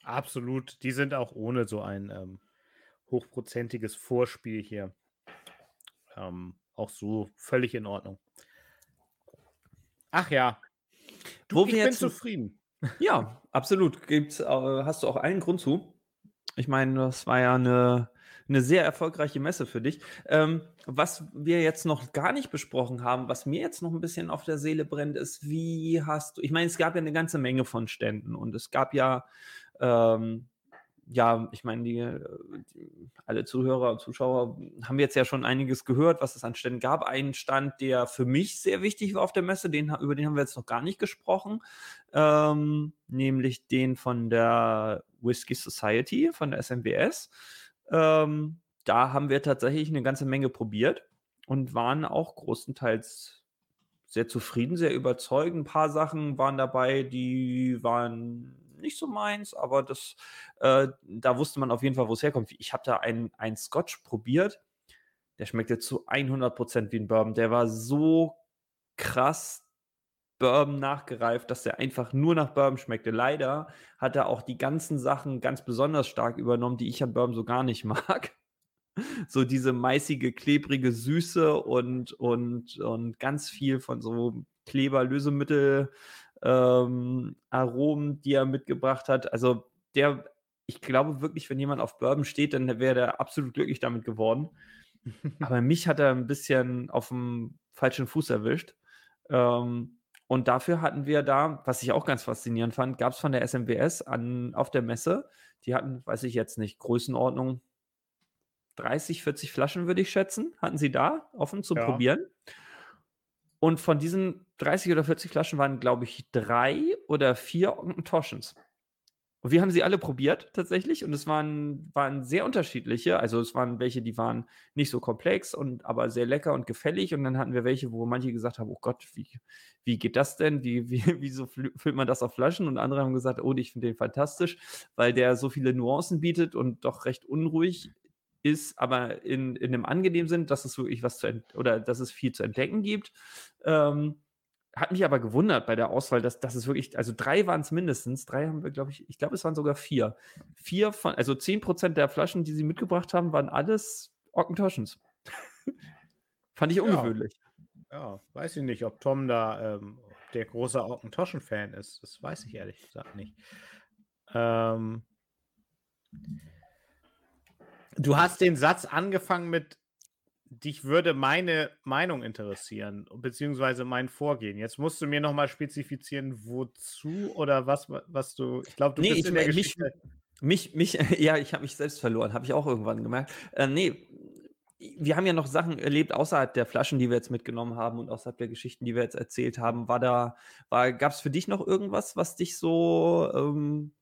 Absolut. Die sind auch ohne so ein ähm, hochprozentiges Vorspiel hier ähm, auch so völlig in Ordnung. Ach ja. Du, ich bin zufrieden. Ja, absolut. Gibt's, äh, hast du auch einen Grund zu? Ich meine, das war ja eine eine sehr erfolgreiche Messe für dich. Ähm, was wir jetzt noch gar nicht besprochen haben, was mir jetzt noch ein bisschen auf der Seele brennt, ist, wie hast du, ich meine, es gab ja eine ganze Menge von Ständen und es gab ja, ähm, ja, ich meine, die, die, alle Zuhörer und Zuschauer haben jetzt ja schon einiges gehört, was es an Ständen gab. Einen Stand, der für mich sehr wichtig war auf der Messe, den, über den haben wir jetzt noch gar nicht gesprochen, ähm, nämlich den von der Whiskey Society, von der SMBS. Ähm, da haben wir tatsächlich eine ganze Menge probiert und waren auch großenteils sehr zufrieden, sehr überzeugend. Ein paar Sachen waren dabei, die waren nicht so meins, aber das, äh, da wusste man auf jeden Fall, wo es herkommt. Ich habe da einen, Scotch probiert, der schmeckte zu 100% wie ein Bourbon. Der war so krass Bourbon nachgereift, dass der einfach nur nach Bourbon schmeckte. Leider hat er auch die ganzen Sachen ganz besonders stark übernommen, die ich an Bourbon so gar nicht (laughs) mag. So diese meißige, klebrige Süße und, und, und ganz viel von so Kleber, Lösemittel, ähm, Aromen, die er mitgebracht hat. Also der, ich glaube wirklich, wenn jemand auf Bourbon steht, dann wäre der absolut glücklich damit geworden. (laughs) Aber mich hat er ein bisschen auf dem falschen Fuß erwischt. Ähm, und dafür hatten wir da, was ich auch ganz faszinierend fand, gab es von der SMBS an, auf der Messe, die hatten, weiß ich jetzt nicht, Größenordnung 30, 40 Flaschen, würde ich schätzen, hatten sie da offen zum ja. Probieren. Und von diesen 30 oder 40 Flaschen waren, glaube ich, drei oder vier Ockentoschens. Und wir haben sie alle probiert tatsächlich und es waren, waren sehr unterschiedliche. Also es waren welche, die waren nicht so komplex und aber sehr lecker und gefällig. Und dann hatten wir welche, wo manche gesagt haben, oh Gott, wie, wie geht das denn? Wie, wie, (laughs) wieso füllt man das auf Flaschen? Und andere haben gesagt, oh, ich finde den fantastisch, weil der so viele Nuancen bietet und doch recht unruhig ist, aber in, in einem angenehmen Sinn, dass es wirklich was zu oder dass es viel zu entdecken gibt. Ähm, hat mich aber gewundert bei der Auswahl, dass, dass es wirklich, also drei waren es mindestens, drei haben wir, glaube ich, ich glaube, es waren sogar vier. Vier von, also zehn Prozent der Flaschen, die sie mitgebracht haben, waren alles Ockentoschens. (laughs) Fand ich ungewöhnlich. Ja. ja. weiß ich nicht, ob Tom da ähm, der große Ockentoschen-Fan ist. Das weiß ich ehrlich gesagt nicht. Ähm, du hast den Satz angefangen mit dich würde meine Meinung interessieren, beziehungsweise mein Vorgehen. Jetzt musst du mir nochmal spezifizieren, wozu oder was, was du. Ich glaube, du nee, bist in der Geschichte. Mich, mich, (laughs) ja, ich habe mich selbst verloren, habe ich auch irgendwann gemerkt. Äh, nee, wir haben ja noch Sachen erlebt außerhalb der Flaschen, die wir jetzt mitgenommen haben und außerhalb der Geschichten, die wir jetzt erzählt haben. War da, war, gab es für dich noch irgendwas, was dich so ähm,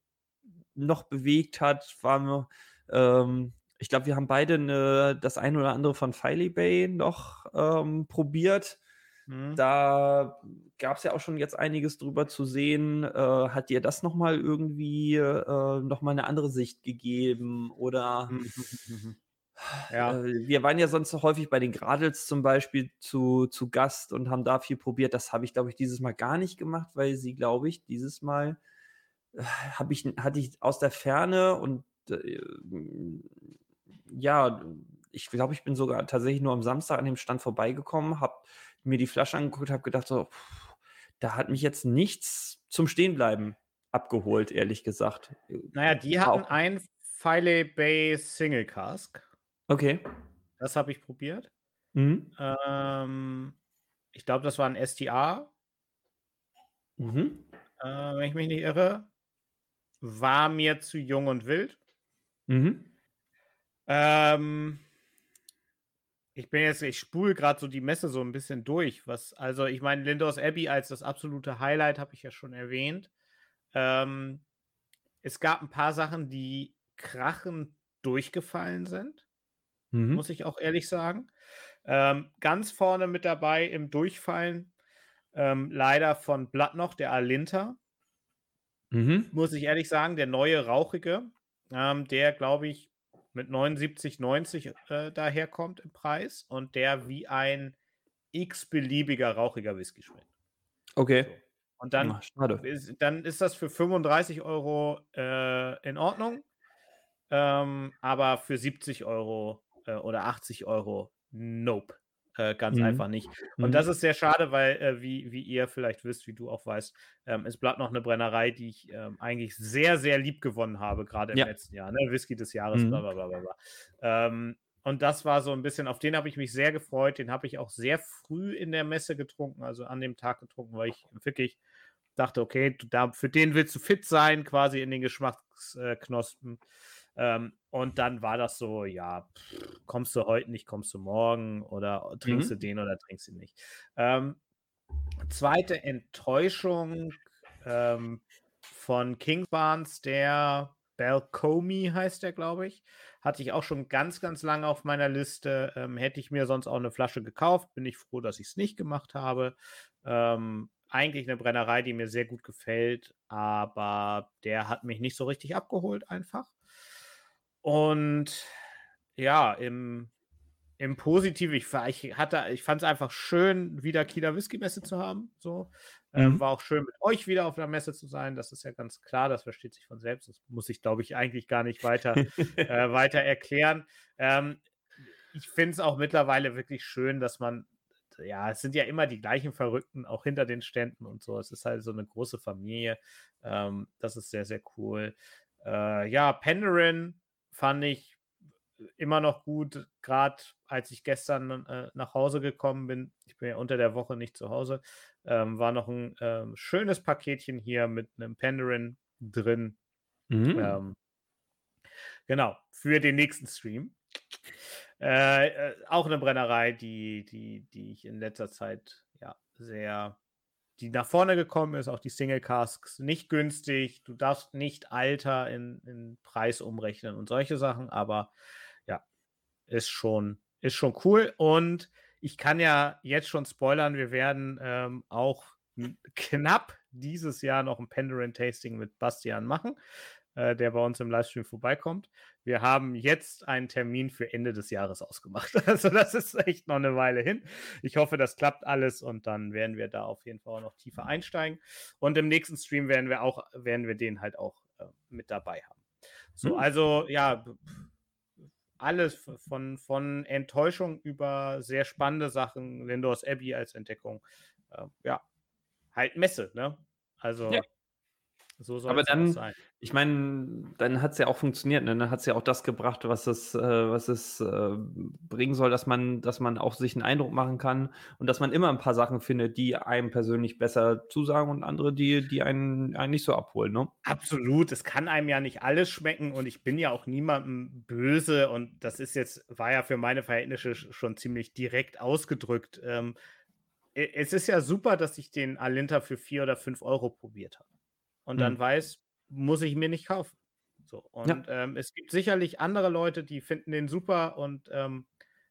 noch bewegt hat? War ähm, ich glaube, wir haben beide eine, das eine oder andere von Filey Bay noch ähm, probiert. Mhm. Da gab es ja auch schon jetzt einiges drüber zu sehen. Äh, hat dir das nochmal irgendwie äh, nochmal eine andere Sicht gegeben? Oder mhm. (sighs) ja. Äh, wir waren ja sonst häufig bei den Gradels zum Beispiel zu, zu Gast und haben da viel probiert. Das habe ich, glaube ich, dieses Mal gar nicht gemacht, weil sie, glaube ich, dieses Mal äh, habe ich, hatte ich aus der Ferne und äh, ja, ich glaube, ich bin sogar tatsächlich nur am Samstag an dem Stand vorbeigekommen, habe mir die Flasche angeguckt, habe gedacht, so, pff, da hat mich jetzt nichts zum Stehenbleiben abgeholt, ehrlich gesagt. Naja, die hatten auch. ein Filey Bay Single Cask. Okay. Das habe ich probiert. Mhm. Ähm, ich glaube, das war ein STA. Mhm. Äh, wenn ich mich nicht irre. War mir zu jung und wild. Mhm. Ähm, ich bin jetzt, ich spule gerade so die Messe so ein bisschen durch. Was, also, ich meine, Lindors Abbey als das absolute Highlight habe ich ja schon erwähnt. Ähm, es gab ein paar Sachen, die krachend durchgefallen sind. Mhm. Muss ich auch ehrlich sagen. Ähm, ganz vorne mit dabei im Durchfallen, ähm, leider von Blatt noch, der Alinta. Mhm. Muss ich ehrlich sagen, der neue Rauchige, ähm, der, glaube ich, mit 79,90 äh, daherkommt im Preis und der wie ein x-beliebiger rauchiger Whisky schmeckt. Okay. So. Und dann, Ach, ist, dann ist das für 35 Euro äh, in Ordnung, ähm, aber für 70 Euro äh, oder 80 Euro, nope. Äh, ganz mhm. einfach nicht. Und mhm. das ist sehr schade, weil, äh, wie, wie ihr vielleicht wisst, wie du auch weißt, ähm, es bleibt noch eine Brennerei, die ich ähm, eigentlich sehr, sehr lieb gewonnen habe, gerade im ja. letzten Jahr. Ne? Whisky des Jahres, mhm. bla bla bla bla. Ähm, und das war so ein bisschen, auf den habe ich mich sehr gefreut. Den habe ich auch sehr früh in der Messe getrunken, also an dem Tag getrunken, weil ich wirklich dachte, okay, du, da, für den willst du fit sein, quasi in den Geschmacksknospen. Ähm, und dann war das so, ja, pff, kommst du heute nicht, kommst du morgen oder trinkst mhm. du den oder trinkst du nicht. Ähm, zweite Enttäuschung ähm, von Kingsbarns, der Belcomi heißt der, glaube ich. Hatte ich auch schon ganz, ganz lange auf meiner Liste. Ähm, hätte ich mir sonst auch eine Flasche gekauft. Bin ich froh, dass ich es nicht gemacht habe. Ähm, eigentlich eine Brennerei, die mir sehr gut gefällt, aber der hat mich nicht so richtig abgeholt einfach. Und ja, im im Positiven, ich, ich hatte, ich fand es einfach schön, wieder Kieler Whisky-Messe zu haben. So. Ähm, mhm. war auch schön, mit euch wieder auf der Messe zu sein. Das ist ja ganz klar, das versteht sich von selbst. Das muss ich, glaube ich, eigentlich gar nicht weiter, (laughs) äh, weiter erklären. Ähm, ich finde es auch mittlerweile wirklich schön, dass man, ja, es sind ja immer die gleichen Verrückten, auch hinter den Ständen und so. Es ist halt so eine große Familie. Ähm, das ist sehr, sehr cool. Äh, ja, Penderin fand ich immer noch gut, gerade als ich gestern äh, nach Hause gekommen bin. Ich bin ja unter der Woche nicht zu Hause. Ähm, war noch ein ähm, schönes Paketchen hier mit einem Penderin drin. Mhm. Ähm, genau, für den nächsten Stream. Äh, äh, auch eine Brennerei, die, die, die ich in letzter Zeit ja sehr, die nach vorne gekommen ist, auch die Single Casks, nicht günstig. Du darfst nicht Alter in, in Preis umrechnen und solche Sachen, aber ist schon, ist schon cool. Und ich kann ja jetzt schon spoilern, wir werden ähm, auch knapp dieses Jahr noch ein Penderin-Tasting mit Bastian machen, äh, der bei uns im Livestream vorbeikommt. Wir haben jetzt einen Termin für Ende des Jahres ausgemacht. (laughs) Also das ist echt noch eine Weile hin. Ich hoffe, das klappt alles und dann werden wir da auf jeden Fall auch noch tiefer einsteigen. Und im nächsten Stream werden wir auch, werden wir den halt auch äh, mit dabei haben. So, hm. also ja, alles von, von Enttäuschung über sehr spannende Sachen, Lindors Abbey als Entdeckung. Äh, ja, halt Messe, ne? Also ja. So soll Aber dann, sein. ich meine, dann hat es ja auch funktioniert. Ne? Dann hat es ja auch das gebracht, was es, äh, was es äh, bringen soll, dass man, dass man auch sich einen Eindruck machen kann und dass man immer ein paar Sachen findet, die einem persönlich besser zusagen und andere, die, die einen, einen nicht so abholen. Ne? Absolut. Es kann einem ja nicht alles schmecken und ich bin ja auch niemandem böse und das ist jetzt, war ja für meine Verhältnisse schon ziemlich direkt ausgedrückt. Ähm, es ist ja super, dass ich den Alinta für vier oder fünf Euro probiert habe und mhm. dann weiß, muss ich mir nicht kaufen. So, und ja. ähm, es gibt sicherlich andere Leute, die finden den super und ähm,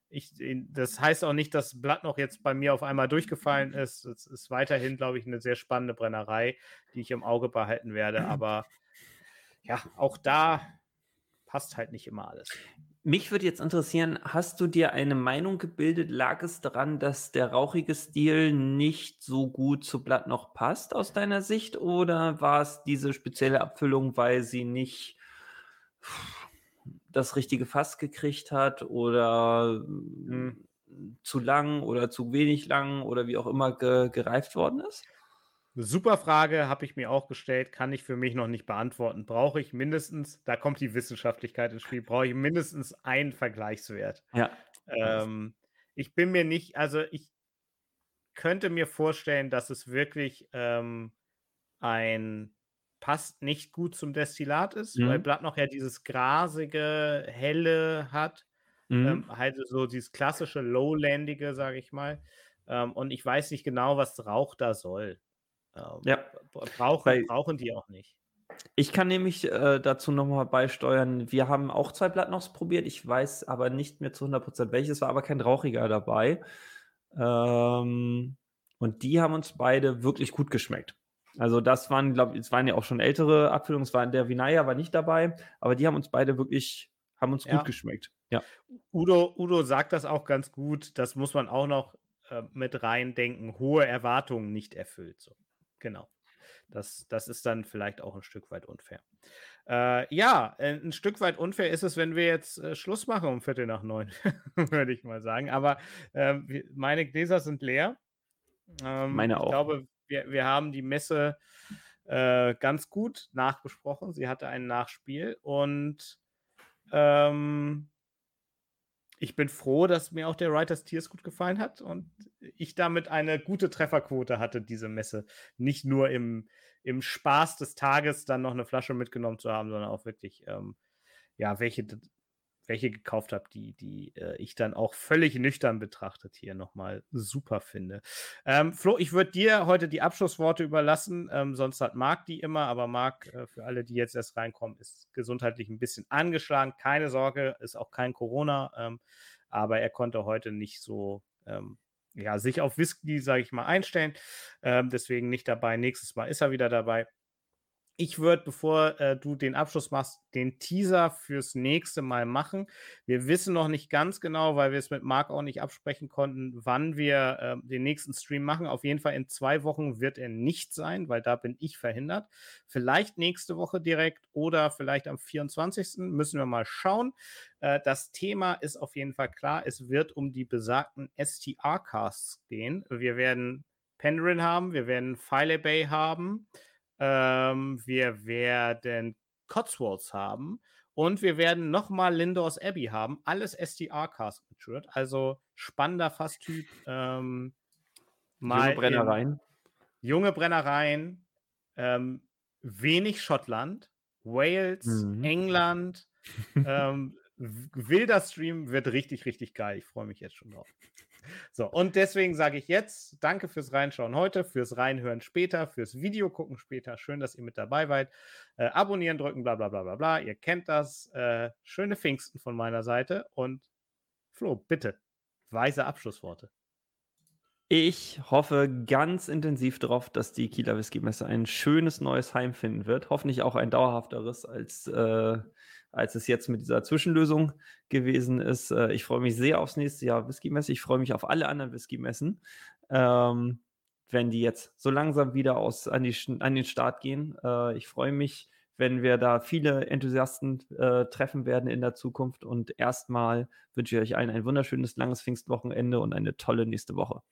ich, das heißt auch nicht, dass Blatt noch jetzt bei mir auf einmal durchgefallen ist. Es ist weiterhin, glaube ich, eine sehr spannende Brennerei, die ich im Auge behalten werde. (clears throat) Aber ja, auch da passt halt nicht immer alles. Mich würde jetzt interessieren, hast du dir eine Meinung gebildet? Lag es daran, dass der rauchige Stil nicht so gut zu Blatt noch passt aus deiner Sicht? Oder war es diese spezielle Abfüllung, weil sie nicht das richtige Fass gekriegt hat oder hm. zu lang oder zu wenig lang oder wie auch immer ge gereift worden ist? Super Frage, habe ich mir auch gestellt, kann ich für mich noch nicht beantworten. Brauche ich mindestens, da kommt die Wissenschaftlichkeit ins Spiel, brauche ich mindestens einen Vergleichswert. Ja. Ähm, ich bin mir nicht, also ich könnte mir vorstellen, dass es wirklich ähm, ein passt nicht gut zum Destillat ist, mhm. weil Blatt noch ja dieses grasige, helle hat. Mhm. Ähm, halt so dieses klassische Lowlandige, sage ich mal. Ähm, und ich weiß nicht genau, was Rauch da soll. Ähm, ja. Brauchen, Weil, brauchen die auch nicht. Ich kann nämlich äh, dazu nochmal beisteuern. Wir haben auch zwei Blattnochs probiert. Ich weiß aber nicht mehr zu 100% welches, war aber kein rauchiger dabei. Ähm, und die haben uns beide wirklich gut geschmeckt. Also das waren, glaube ich, es waren ja auch schon ältere Abfüllungen. Es war der Vinaya war nicht dabei, aber die haben uns beide wirklich, haben uns ja. gut geschmeckt. Ja. Udo, Udo sagt das auch ganz gut. Das muss man auch noch äh, mit reindenken. Hohe Erwartungen nicht erfüllt. So. Genau. Das, das ist dann vielleicht auch ein Stück weit unfair. Äh, ja, äh, ein Stück weit unfair ist es, wenn wir jetzt äh, Schluss machen um Viertel nach neun, (laughs) würde ich mal sagen. Aber äh, meine Gläser sind leer. Ähm, meine auch. Ich glaube, wir, wir haben die Messe äh, ganz gut nachbesprochen. Sie hatte ein Nachspiel und ähm, ich bin froh, dass mir auch der Writers Tears gut gefallen hat und ich damit eine gute Trefferquote hatte, diese Messe. Nicht nur im, im Spaß des Tages dann noch eine Flasche mitgenommen zu haben, sondern auch wirklich, ähm, ja, welche welche gekauft habe, die, die äh, ich dann auch völlig nüchtern betrachtet hier nochmal super finde. Ähm, Flo, ich würde dir heute die Abschlussworte überlassen, ähm, sonst hat Marc die immer, aber Marc, äh, für alle, die jetzt erst reinkommen, ist gesundheitlich ein bisschen angeschlagen. Keine Sorge, ist auch kein Corona, ähm, aber er konnte heute nicht so ähm, ja, sich auf Whisky, sage ich mal, einstellen. Ähm, deswegen nicht dabei. Nächstes Mal ist er wieder dabei. Ich würde, bevor äh, du den Abschluss machst, den Teaser fürs nächste Mal machen. Wir wissen noch nicht ganz genau, weil wir es mit Marc auch nicht absprechen konnten, wann wir äh, den nächsten Stream machen. Auf jeden Fall in zwei Wochen wird er nicht sein, weil da bin ich verhindert. Vielleicht nächste Woche direkt oder vielleicht am 24. müssen wir mal schauen. Äh, das Thema ist auf jeden Fall klar. Es wird um die besagten STR-Casts gehen. Wir werden Penryn haben, wir werden File Bay haben. Ähm, wir werden Cotswolds haben und wir werden nochmal Lindors Abbey haben. Alles SDR-Cast mit Also spannender Fasstyp. Ähm, junge Brennereien. Junge Brennereien. Ähm, wenig Schottland. Wales, mhm. England. ähm, wilder Stream wird richtig, richtig geil. Ich freue mich jetzt schon drauf. So, und deswegen sage ich jetzt danke fürs Reinschauen heute, fürs Reinhören später, fürs Video gucken später. Schön, dass ihr mit dabei seid. Äh, abonnieren drücken, bla bla bla bla bla. Ihr kennt das. Äh, schöne Pfingsten von meiner Seite. Und Flo, bitte, weise Abschlussworte. Ich hoffe ganz intensiv darauf, dass die Kieler Whisky Messe ein schönes neues Heim finden wird. Hoffentlich auch ein dauerhafteres als äh, als es jetzt mit dieser Zwischenlösung gewesen ist. Äh, ich freue mich sehr aufs nächste Jahr Whisky-Messe. Ich freue mich auf alle anderen Whisky-Messen, ähm, wenn die jetzt so langsam wieder aus, an, die, an den Start gehen. Äh, ich freue mich, wenn wir da viele Enthusiasten äh, treffen werden in der Zukunft. Und erstmal wünsche ich euch allen ein wunderschönes, langes Pfingstwochenende und eine tolle nächste Woche.